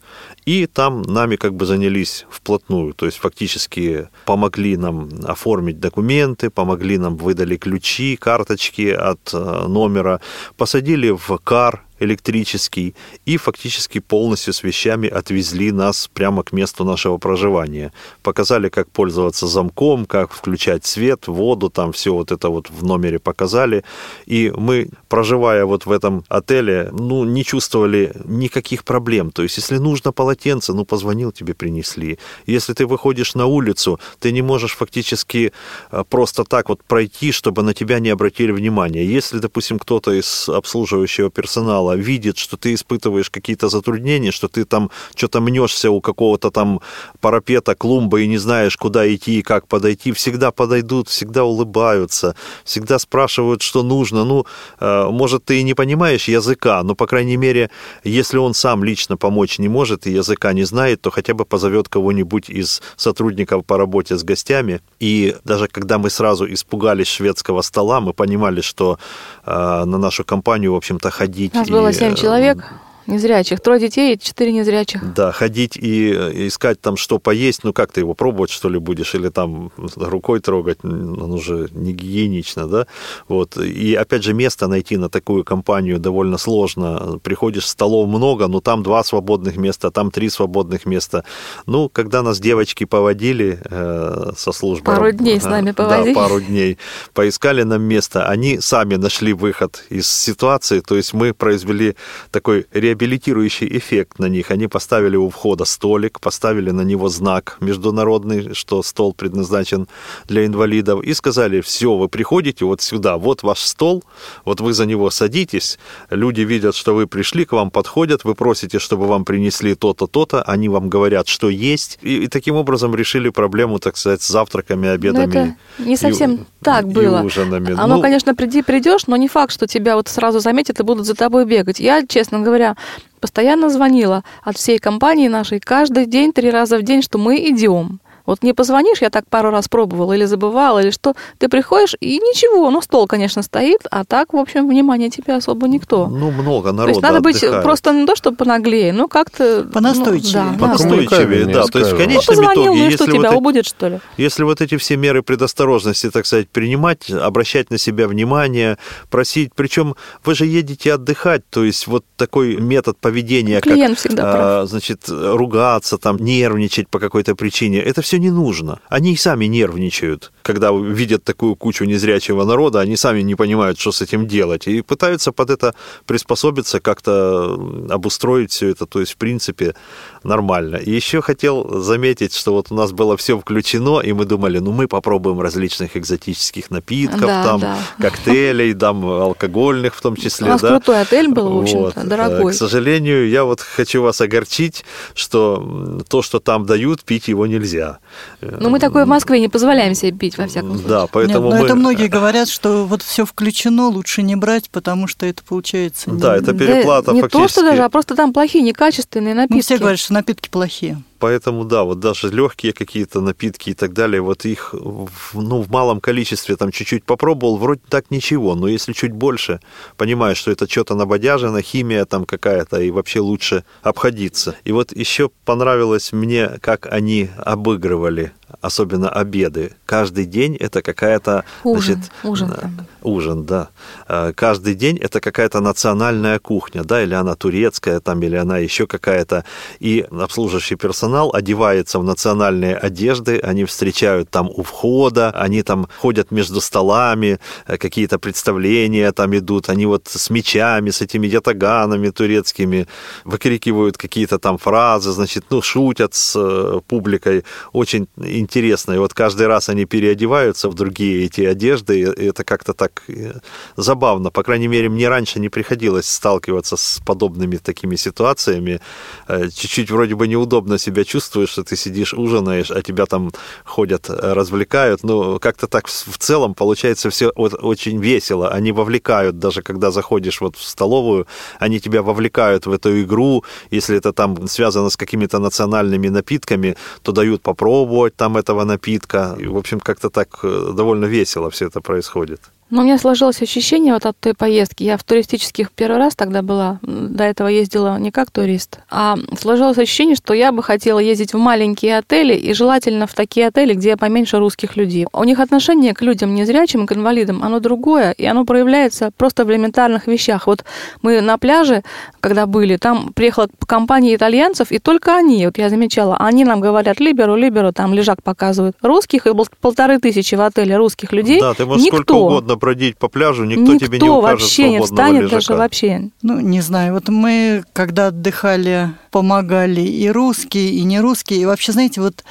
И там нами как бы занялись вплотную. То есть фактически помогли нам оформить документы, помогли нам, выдали ключи, карточки от э, номера, посадили в кар электрический и фактически полностью с вещами отвезли нас прямо к месту нашего проживания. Показали, как пользоваться замком, как включать свет, воду, там все вот это вот в номере показали. И мы, проживая вот в этом отеле, ну, не чувствовали никаких проблем. То есть, если нужно полотенце, ну, позвонил, тебе принесли. Если ты выходишь на улицу, ты не можешь фактически э, просто так вот пройти, чтобы на тебя не обратили внимания. Если, допустим, кто-то из обслуживающего персонала видит, что ты испытываешь какие-то затруднения, что ты там что-то мнешься у какого-то там парапета, клумбы и не знаешь, куда идти и как подойти, всегда подойдут, всегда улыбаются, всегда спрашивают, что нужно. Ну, э, может, ты и не понимаешь языка, но, по крайней мере, если он сам лично помочь не может и языка не знает, то хотя бы позовет кого-нибудь из сотрудников по работе с гостями. И даже когда мы сразу испугались шведского стола, мы понимали, что э, на нашу компанию, в общем-то, ходить... И, было семь человек незрячих, трое детей и четыре незрячих. Да, ходить и э, искать там, что поесть, ну как ты его пробовать, что ли, будешь, или там рукой трогать, он уже не гигиенично, да, вот. И опять же, место найти на такую компанию довольно сложно. Приходишь, столов много, но там два свободных места, там три свободных места. Ну, когда нас девочки поводили э, со службы... Пару дней с нами повозили. Да, пару дней. Поискали нам место. Они сами нашли выход из ситуации, то есть мы произвели такой реабилитирующий эффект на них. Они поставили у входа столик, поставили на него знак международный, что стол предназначен для инвалидов, и сказали, все, вы приходите вот сюда, вот ваш стол, вот вы за него садитесь, люди видят, что вы пришли, к вам подходят, вы просите, чтобы вам принесли то-то, то-то, они вам говорят, что есть, и, и таким образом решили проблему, так сказать, с завтраками, Но обедами. Ну, это не и- совсем так и было. ужинами. Оно, Ну, конечно, приди, придешь, но не факт, что тебя вот сразу заметят и будут за тобой бегать. Я, честно говоря, постоянно звонила от всей компании нашей каждый день, три раза в день, что мы идем. Вот не позвонишь, я так пару раз пробовала или забывала, или что, ты приходишь, и ничего, ну, стол, конечно, стоит, а так, в общем, внимания тебе особо никто. Ну, много То народа есть надо быть отдыхает. просто не то, чтобы понаглее, но как-то... Понастойчивее. Ну, да, По надо. Поустойчивее, да. То есть в. Ну, конечном позвонил, итоге, ну и что, если тебя вот, эти- убудет, что ли? если вот эти все меры предосторожности, так сказать, принимать, обращать на себя внимание, просить, причем вы же едете отдыхать, то есть вот такой метод поведения, Клиент как, всегда а, прав. значит, ругаться, там, нервничать по какой-то причине, это все не нужно. Они и сами нервничают, когда видят такую кучу незрячего народа, они сами не понимают, что с этим делать, и пытаются под это приспособиться, как-то обустроить все это, то есть, в принципе, нормально. И еще хотел заметить, что вот у нас было все включено, и мы думали, ну, мы попробуем различных экзотических напитков, Да, там, да. коктейлей, там, алкогольных в том числе, У нас да. крутой отель был, в общем-то, Вот. Э, дорогой. К сожалению, я вот хочу вас огорчить, что то, что там дают, пить его нельзя. Но мы такое в Москве не позволяем себе пить, во всяком случае. Да, поэтому Нет, но мы... это многие говорят, что вот все включено, лучше не брать, потому что это получается... не- Да, это Да переплата не то, что фактически. даже, а просто там плохие, некачественные напитки. Ну, все говорят, что напитки плохие. Поэтому, да, вот даже легкие какие-то напитки и так далее, вот их в, ну, в малом количестве там чуть-чуть попробовал, вроде так ничего, но если чуть больше, понимаешь, что это что-то набодяжено, химия там какая-то, и вообще лучше обходиться. И вот еще понравилось мне, как они обыгрывали особенно обеды. Каждый день это какая-то... Ужин, значит, ужин. Э, ужин, да. Э, каждый день это какая-то национальная кухня, да, или она турецкая, там, или она еще какая-то. И обслуживающий персонал одевается в национальные одежды, они встречают там у входа, они там ходят между столами, э, какие-то представления там идут, они вот с мечами, с этими ятаганами турецкими, выкрикивают какие-то там фразы, значит, ну, шутят с публикой. Очень интересно. И вот каждый раз они переодеваются в другие эти одежды, и это как-то так э, забавно. По крайней мере, мне раньше не приходилось сталкиваться с подобными такими ситуациями. Э, чуть-чуть вроде бы неудобно себя чувствуешь, что ты сидишь, ужинаешь, а тебя там ходят, э, развлекают. Но как-то так в целом получается все очень весело. Они вовлекают, даже когда заходишь вот в столовую, они тебя вовлекают в эту игру. Если это там связано с какими-то национальными напитками, то дают попробовать там этого напитка. И, в общем, как-то так э, довольно весело все это происходит. Но у меня сложилось ощущение вот от той поездки. Я в туристических первый раз тогда была. До этого ездила не как турист. А сложилось ощущение, что я бы хотела ездить в маленькие отели и желательно в такие отели, где поменьше русских людей. У них отношение к людям незрячим, к инвалидам, оно другое, и оно проявляется просто в элементарных вещах. Вот мы на пляже, когда были, там приехала компания итальянцев, и только они, вот я замечала, они нам говорят «либеру, либеру», там лежак показывают. Русских, и полторы тысячи в отеле русских людей, да, ты можешь никто. сколько угодно можно бродить по пляжу, никто, никто тебе не укажет вообще не встанет лежака. даже вообще. Ну, не знаю, вот мы, когда отдыхали, помогали и русские, и не русские. И вообще, знаете, вот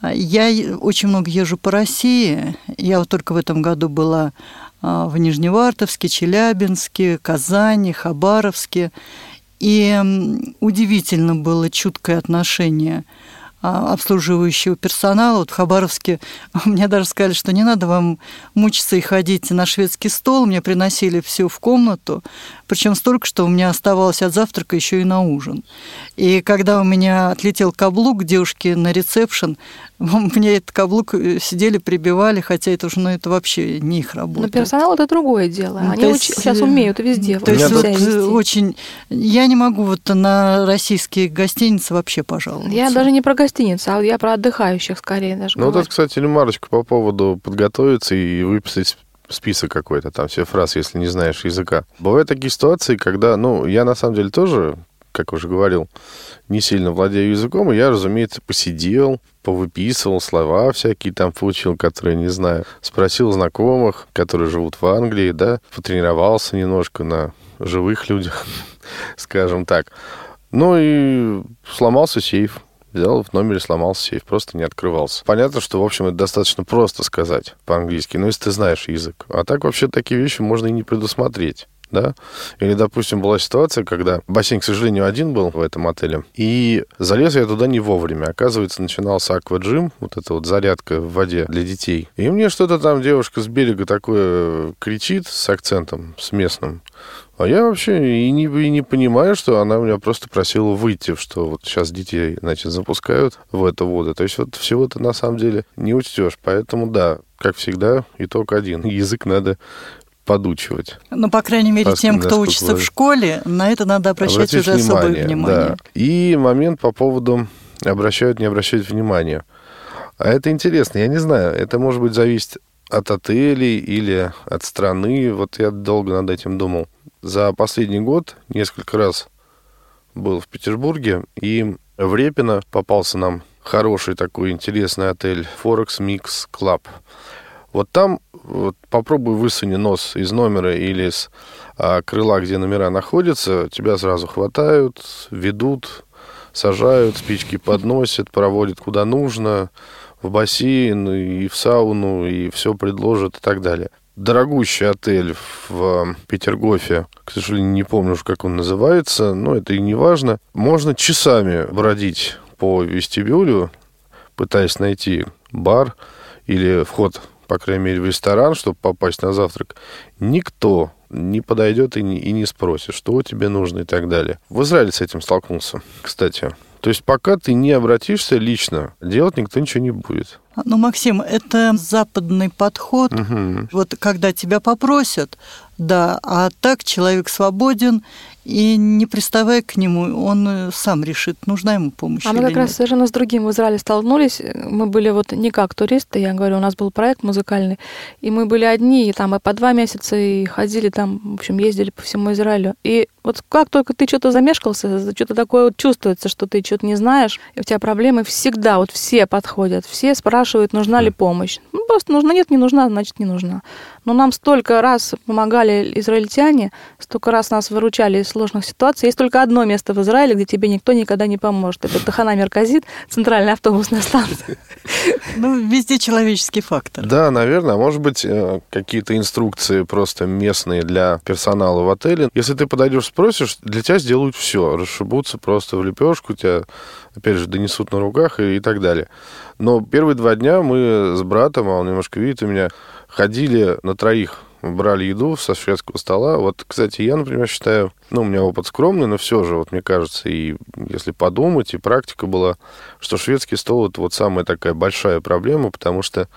а, я очень много езжу по России. Я вот только в этом году была а, в Нижневартовске, Челябинске, Казани, Хабаровске. И удивительно было чуткое отношение – обслуживающего персонала. Вот в Хабаровске мне даже сказали, что не надо вам мучиться и ходить на шведский стол. Мне приносили все в комнату, причем столько, что у меня оставалось от завтрака еще и на ужин. И когда у меня отлетел каблук девушки на ресепшн, мне этот каблук э, сидели, прибивали, хотя это уже, ну, это вообще не их работа. Но персонал это другое дело. Ну, Они есть, сейчас э, умеют везде. То есть вот э, очень... Я не могу вот на российские гостиницы вообще пожаловаться. Я даже не про гостиницы, а я про отдыхающих скорее даже. Ну, вот, кстати, ремарочка по поводу подготовиться и выписать список какой-то, там все фразы, если не знаешь языка. Бывают такие ситуации, когда, ну, я на самом деле тоже как уже говорил, не сильно владею языком, и я, разумеется, посидел, повыписывал слова всякие там получил, которые не знаю. Спросил знакомых, которые живут в Англии, да, потренировался немножко на живых людях, скажем так. Ну и сломался сейф. Взял в номере, сломался сейф, просто не открывался. Понятно, что, в общем, это достаточно просто сказать по-английски, но если ты знаешь язык. А так вообще такие вещи можно и не предусмотреть да, или, допустим, была ситуация, когда бассейн, к сожалению, один был в этом отеле, и залез я туда не вовремя. Оказывается, начинался акваджим, вот эта вот зарядка в воде для детей. И мне что-то там девушка с берега такое кричит с акцентом, с местным. А я вообще и не, и не понимаю, что она меня просто просила выйти, что вот сейчас детей, значит, запускают в эту воду. То есть вот всего-то на самом деле не учтешь. Поэтому да, как всегда, итог один. Язык надо подучивать. Ну, по крайней мере, тем, кто учится в школе, на это надо обращать уже внимание, особое внимание. Да. И момент по поводу обращают, не обращают внимания. А это интересно, я не знаю, это может быть зависит от отелей или от страны. Вот я долго над этим думал. За последний год несколько раз был в Петербурге, и в Репино попался нам хороший такой интересный отель Forex Mix Club. Вот там вот попробуй высуни нос из номера или из а, крыла, где номера находятся, тебя сразу хватают, ведут, сажают, спички подносят, проводят куда нужно, в бассейн и в сауну, и все предложат и так далее. Дорогущий отель в Петергофе, к сожалению, не помню уж, как он называется, но это и не важно. Можно часами бродить по вестибюлю, пытаясь найти бар или вход по крайней мере, в ресторан, чтобы попасть на завтрак, никто не подойдет и не, и не спросит, что тебе нужно и так далее. В Израиле с этим столкнулся, кстати, То есть пока ты не обратишься лично, делать никто ничего не будет. Ну, Максим, это западный подход. Угу. Вот когда тебя попросят, да, а так человек свободен, и не приставая к нему, он сам решит, нужна ему помощь. А мы как раз нет. совершенно с другим в Израиле столкнулись. Мы были вот не как туристы, я говорю, у нас был проект музыкальный, и мы были одни, и там и по два месяца, и ходили там, в общем, ездили по всему Израилю. И вот как только ты что-то замешкался, что-то такое вот чувствуется, что ты что-то не знаешь, и у тебя проблемы всегда, вот все подходят, все спрашивают, нужна ли помощь. Ну, просто нужна, нет, не нужна, значит, не нужна. Но нам столько раз помогали израильтяне, столько раз нас выручали из сложных ситуаций. Есть только одно место в Израиле, где тебе никто никогда не поможет. Это Тахана Мерказит, центральная автобусная станция. Ну, везде человеческий фактор. Да, наверное. А может быть, э, какие-то инструкции просто местные для персонала в отеле. Если ты подойдешь, спросишь, для тебя сделают все. Расшибутся просто в лепешку, тебя, опять же, донесут на руках и, и так далее. Но первые два дня мы с братом, а он немножко видит у меня, ходили на троих брали еду со шведского стола. Вот, кстати, я, например, считаю, ну, у меня опыт скромный, но все же, вот мне кажется, и если подумать, и практика была, что шведский стол это вот самая такая большая проблема, потому что,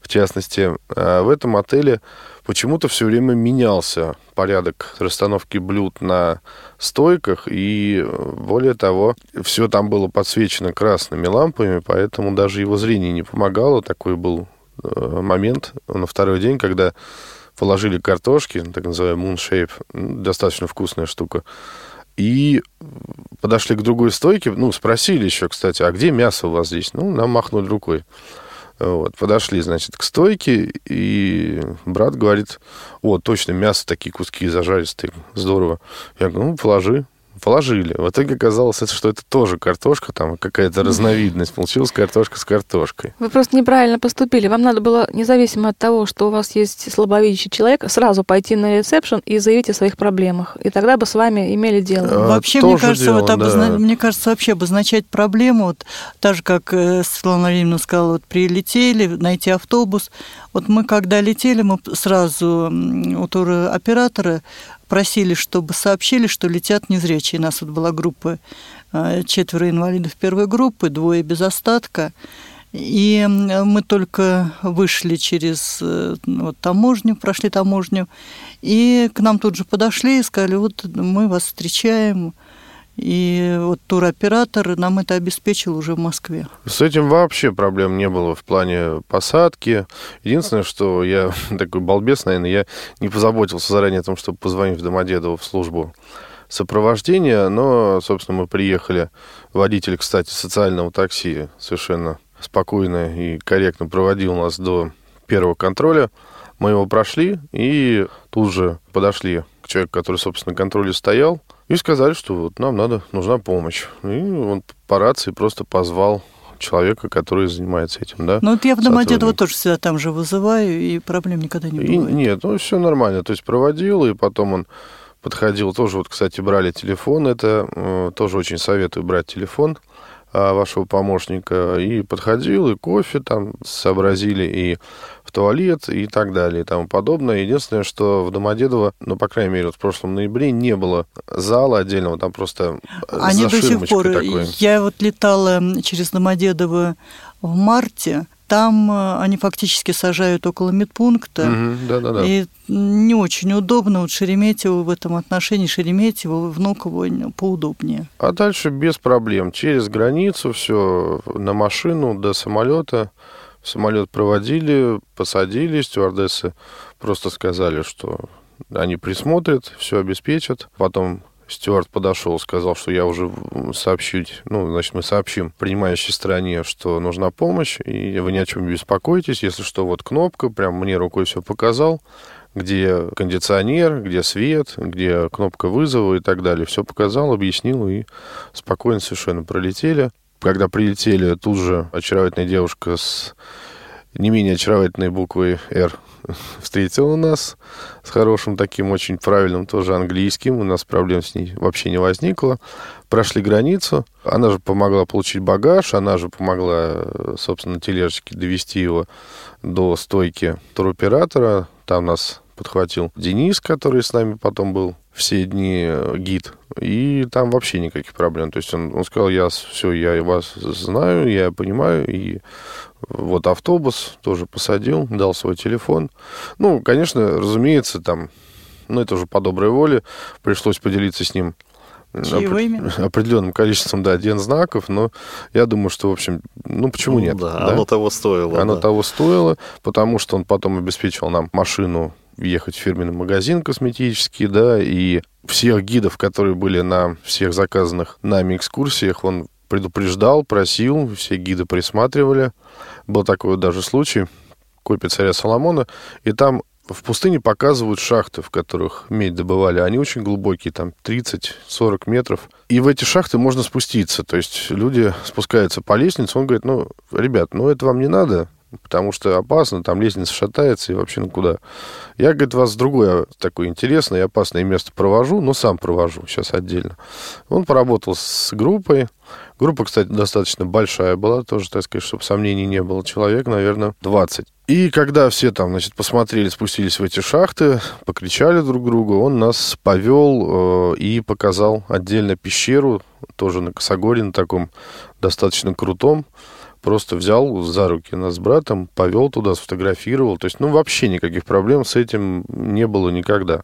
в частности, э, в этом отеле почему-то все время менялся порядок расстановки блюд на стойках, и более того, все там было подсвечено красными лампами, поэтому даже его зрение не помогало. Такой был момент на второй день, когда положили картошки, так называемый moon shape, достаточно вкусная штука, и подошли к другой стойке, ну, спросили еще, кстати, а где мясо у вас здесь? Ну, нам махнули рукой. Вот, подошли, значит, к стойке, и брат говорит, о, точно, мясо, такие куски зажаристые, здорово. Я говорю, ну, положи. Положили. В итоге оказалось, что это тоже картошка, там какая-то разновидность. Получилась картошка с картошкой. Вы просто неправильно поступили. Вам надо было, независимо от того, что у вас есть слабовидящий человек, сразу пойти на ресепшн и заявить о своих проблемах. И тогда бы с вами имели дело. А, Вообще, мне кажется, дело, вот обозна- да. мне кажется, вообще обозначать проблему, вот так же, как э, Светлана Владимировна сказала, вот прилетели, найти автобус. Вот мы, когда летели, мы сразу у туроператора просили, чтобы сообщили, что летят незрячие. У нас вот была группа, э, четверо инвалидов первой группы, двое без остатка. И мы только вышли через э, вот, таможню, прошли таможню, и к нам тут же подошли и сказали, вот мы вас встречаем. И вот туроператор нам это обеспечил уже в Москве. С этим вообще проблем не было в плане посадки. Единственное, что я такой балбес, наверное, я не позаботился заранее о том, чтобы позвонить в Домодедово в службу сопровождения, но, собственно, мы приехали. Водитель, кстати, социального такси совершенно спокойно и корректно проводил нас до первого контроля. Мы его прошли и тут же подошли к человеку, который, собственно, на контроле стоял, и сказали, что вот нам надо, нужна помощь. И он по рации просто позвал человека, который занимается этим, да. Ну вот я в Домодедово тоже всегда там же вызываю, и проблем никогда не И бывает. нет, ну все нормально. То есть проводил, и потом он подходил, тоже вот, кстати, брали телефон. Это э, тоже очень советую брать телефон вашего помощника. И подходил, и кофе там сообразили, и в туалет, и так далее, и тому подобное. Единственное, что в Домодедово, ну, по крайней мере, вот в прошлом ноябре не было зала отдельного, там просто э, Они за до сих пор. такой. Я вот летала через Домодедово в марте. Там э, они фактически сажают около медпункта. Мгм, Да-да-да. И не очень удобно. Вот Шереметьево в этом отношении, Шереметьево, Внуково поудобнее. А дальше без проблем. Через границу все на машину до самолета. Самолет проводили, посадили, стюардессы просто сказали, что они присмотрят, все обеспечат. Потом стюард подошел, сказал, что я уже сообщу, ну, значит, мы сообщим принимающей стороне, что нужна помощь, и вы ни о чем не беспокойтесь. Если что, вот кнопка, прям мне рукой все показал, где кондиционер, где свет, где кнопка вызова и так далее. Все показал, объяснил, и спокойно совершенно пролетели. Когда прилетели, тут же очаровательная девушка с не менее очаровательной буквой «Р» встретила нас с хорошим таким, очень правильным тоже английским. У нас проблем с ней вообще не возникло. Прошли границу. Она же помогла получить багаж, она же помогла, собственно, на тележечке довести его до стойки туроператора. Там нас подхватил Денис, который с нами потом был все дни э, гид, и там вообще никаких проблем. То есть он, он сказал, я все, я вас знаю, я понимаю, и вот автобус тоже посадил, дал свой телефон. Ну, конечно, разумеется, там, ну, это уже по доброй воле, пришлось поделиться с ним Чаевыми? определенным количеством, да, знаков, но я думаю, что, в общем, ну, почему Ну нет? да, оно того стоило. Оно да. того стоило, потому что он потом обеспечил нам машину ехать в фирменный магазин косметический, да, и всех гидов, которые были на всех заказанных нами экскурсиях, он предупреждал, просил, все гиды присматривали. Был такой вот даже случай, копия царя Соломона, и там в пустыне показывают шахты, в которых медь добывали. Они очень глубокие, там 30-40 метров. И в эти шахты можно спуститься. То есть люди спускаются по лестнице. Он говорит, ну, ребят, ну это вам не надо, потому что опасно, там лестница шатается и вообще ну куда. Я, говорит, вас в другое такое интересное и опасное место провожу, но сам провожу сейчас отдельно. Он поработал с группой. Группа, кстати, достаточно большая была, тоже, так сказать, чтобы сомнений не было. Человек, наверное, 20. И когда все там, значит, посмотрели, спустились в эти шахты, покричали друг другу, он нас повел э, и показал отдельно пещеру, тоже на Косогоре, на таком достаточно крутом. Просто взял за руки нас с братом, повел туда, сфотографировал. То есть, ну, вообще никаких проблем с этим не было никогда.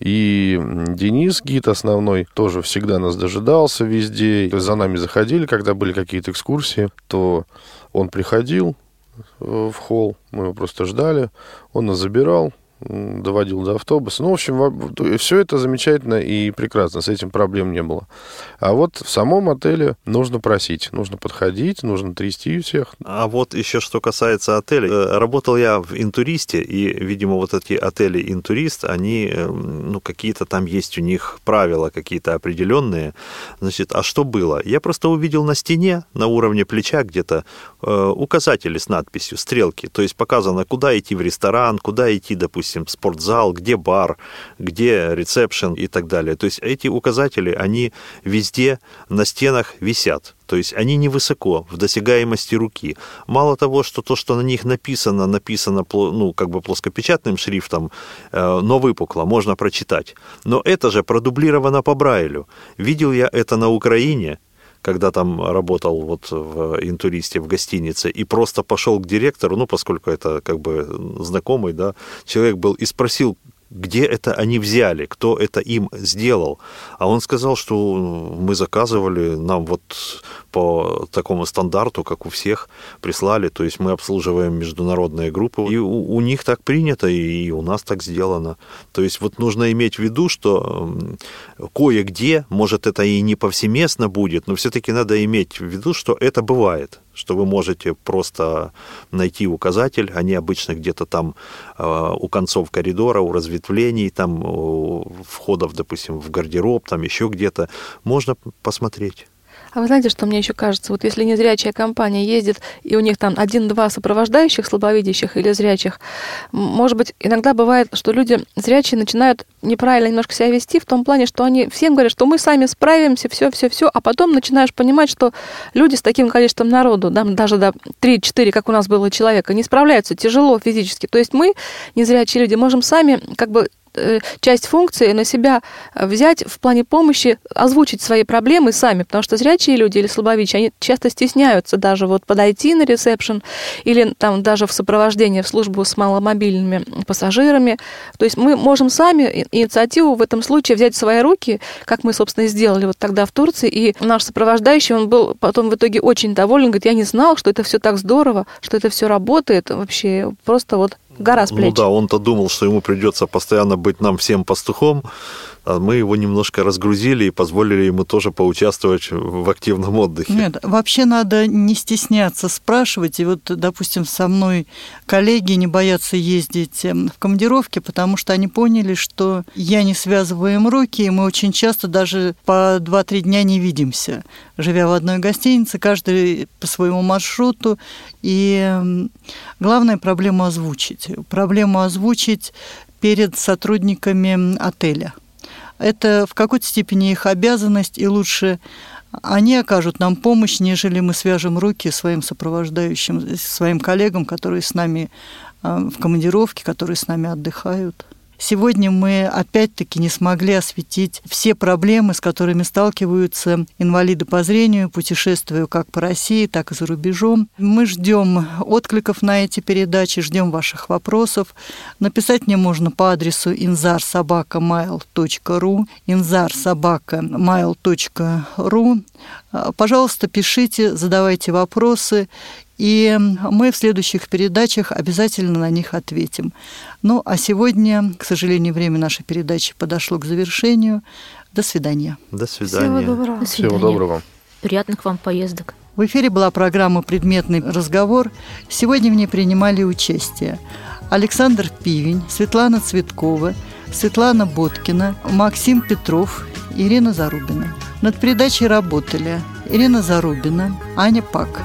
И Денис, гид основной, тоже всегда нас дожидался везде. За нами заходили, когда были какие-то экскурсии, то он приходил э, в холл, мы его просто ждали, он нас забирал, доводил до автобуса. Ну, в общем, все это замечательно и прекрасно, с этим проблем не было. А вот в самом отеле нужно просить, нужно подходить, нужно трясти всех. А вот еще что касается отелей. Э, Работал я в Интуристе, и, видимо, вот эти отели Интурист, они, э, ну, какие-то там есть у них правила какие-то определенные. Значит, а что было? Я просто увидел на стене, на уровне плеча где-то, э, указатели с надписью, стрелки. То есть показано, куда идти в ресторан, куда идти, допустим, в спортзал, где бар, где ресепшн и так далее. То есть эти указатели, они везде на стенах висят. То есть они невысоко, в досягаемости руки. Мало того, что то, что на них написано, написано ну, как бы плоскопечатным шрифтом, э, но выпукло, можно прочитать. Но это же продублировано по Брайлю. Видел я это на Украине, когда там работал вот в интуристе в гостинице, и просто пошел к директору, ну, поскольку это как бы знакомый, да, человек был, и спросил, где это они взяли, кто это им сделал. А он сказал, что мы заказывали, нам вот по такому стандарту, как у всех, прислали, то есть мы обслуживаем международные группы, и у, у них так принято, и у нас так сделано. То есть вот нужно иметь в виду, что кое-где, может, это и не повсеместно будет, но все-таки надо иметь в виду, что это бывает что вы можете просто найти указатель, они обычно где-то там э, у концов коридора, у разветвлений, там у входов, допустим, в гардероб, там еще где-то, можно посмотреть. А вы знаете, что мне еще кажется? Вот если незрячая компания ездит, и у них там один-два сопровождающих, слабовидящих или зрячих, может быть, иногда бывает, что люди зрячие начинают неправильно немножко себя вести в том плане, что они всем говорят, что мы сами справимся, все, все, все, а потом начинаешь понимать, что люди с таким количеством народу, да, даже до 3-4, как у нас было человека, не справляются тяжело физически. То есть мы, незрячие люди, можем сами как бы часть функции на себя э, взять в плане помощи, озвучить свои проблемы сами, потому что зрячие люди или слабовидящие, они часто стесняются даже вот подойти на ресепшн или там даже в сопровождении в службу с маломобильными пассажирами. То есть мы можем сами инициативу в этом случае взять в свои руки, как мы, собственно, и сделали вот тогда в Турции, и наш сопровождающий, он был потом в итоге очень доволен, говорит, я не знал, что это все так здорово, что это все работает, вообще просто вот гора с плеч. Ну да, он-то думал, что ему придется постоянно быть нам всем пастухом, мы его немножко разгрузили и позволили ему тоже поучаствовать в активном отдыхе. Нет, вообще надо не стесняться спрашивать. И вот, допустим, со мной коллеги не боятся ездить эм, в командировки, потому что они поняли, что я не связываю им руки, и мы очень часто даже по 2-3 дня не видимся. Живя в одной гостинице, каждый по своему маршруту. И эм, главная проблема озвучить. Проблему озвучить перед сотрудниками отеля. Это в какой-то степени их обязанность, и лучше они окажут нам помощь, нежели мы свяжем руки своим сопровождающим, своим коллегам, которые с нами э, в командировке, которые с нами отдыхают. Сегодня мы опять-таки не смогли осветить все проблемы, с которыми сталкиваются инвалиды по зрению, путешествуя как по России, так и за рубежом. Мы ждем откликов на эти передачи, ждем ваших вопросов. Написать мне можно по адресу inzarsobakamail.ru inzarsobakamail.ru Пожалуйста, пишите, задавайте вопросы, и мы в следующих передачах обязательно на них ответим. Ну, а сегодня, к сожалению, время нашей передачи подошло к завершению. До свидания. До свидания. Всего доброго. До Всего свидания. доброго. Приятных вам поездок. В эфире была программа «Предметный разговор». Сегодня в ней принимали участие Александр Пивень, Светлана Цветкова, Светлана Боткина, Максим Петров, Ирина Зарубина. Над передачей работали Ирина Зарубина, Аня Пак.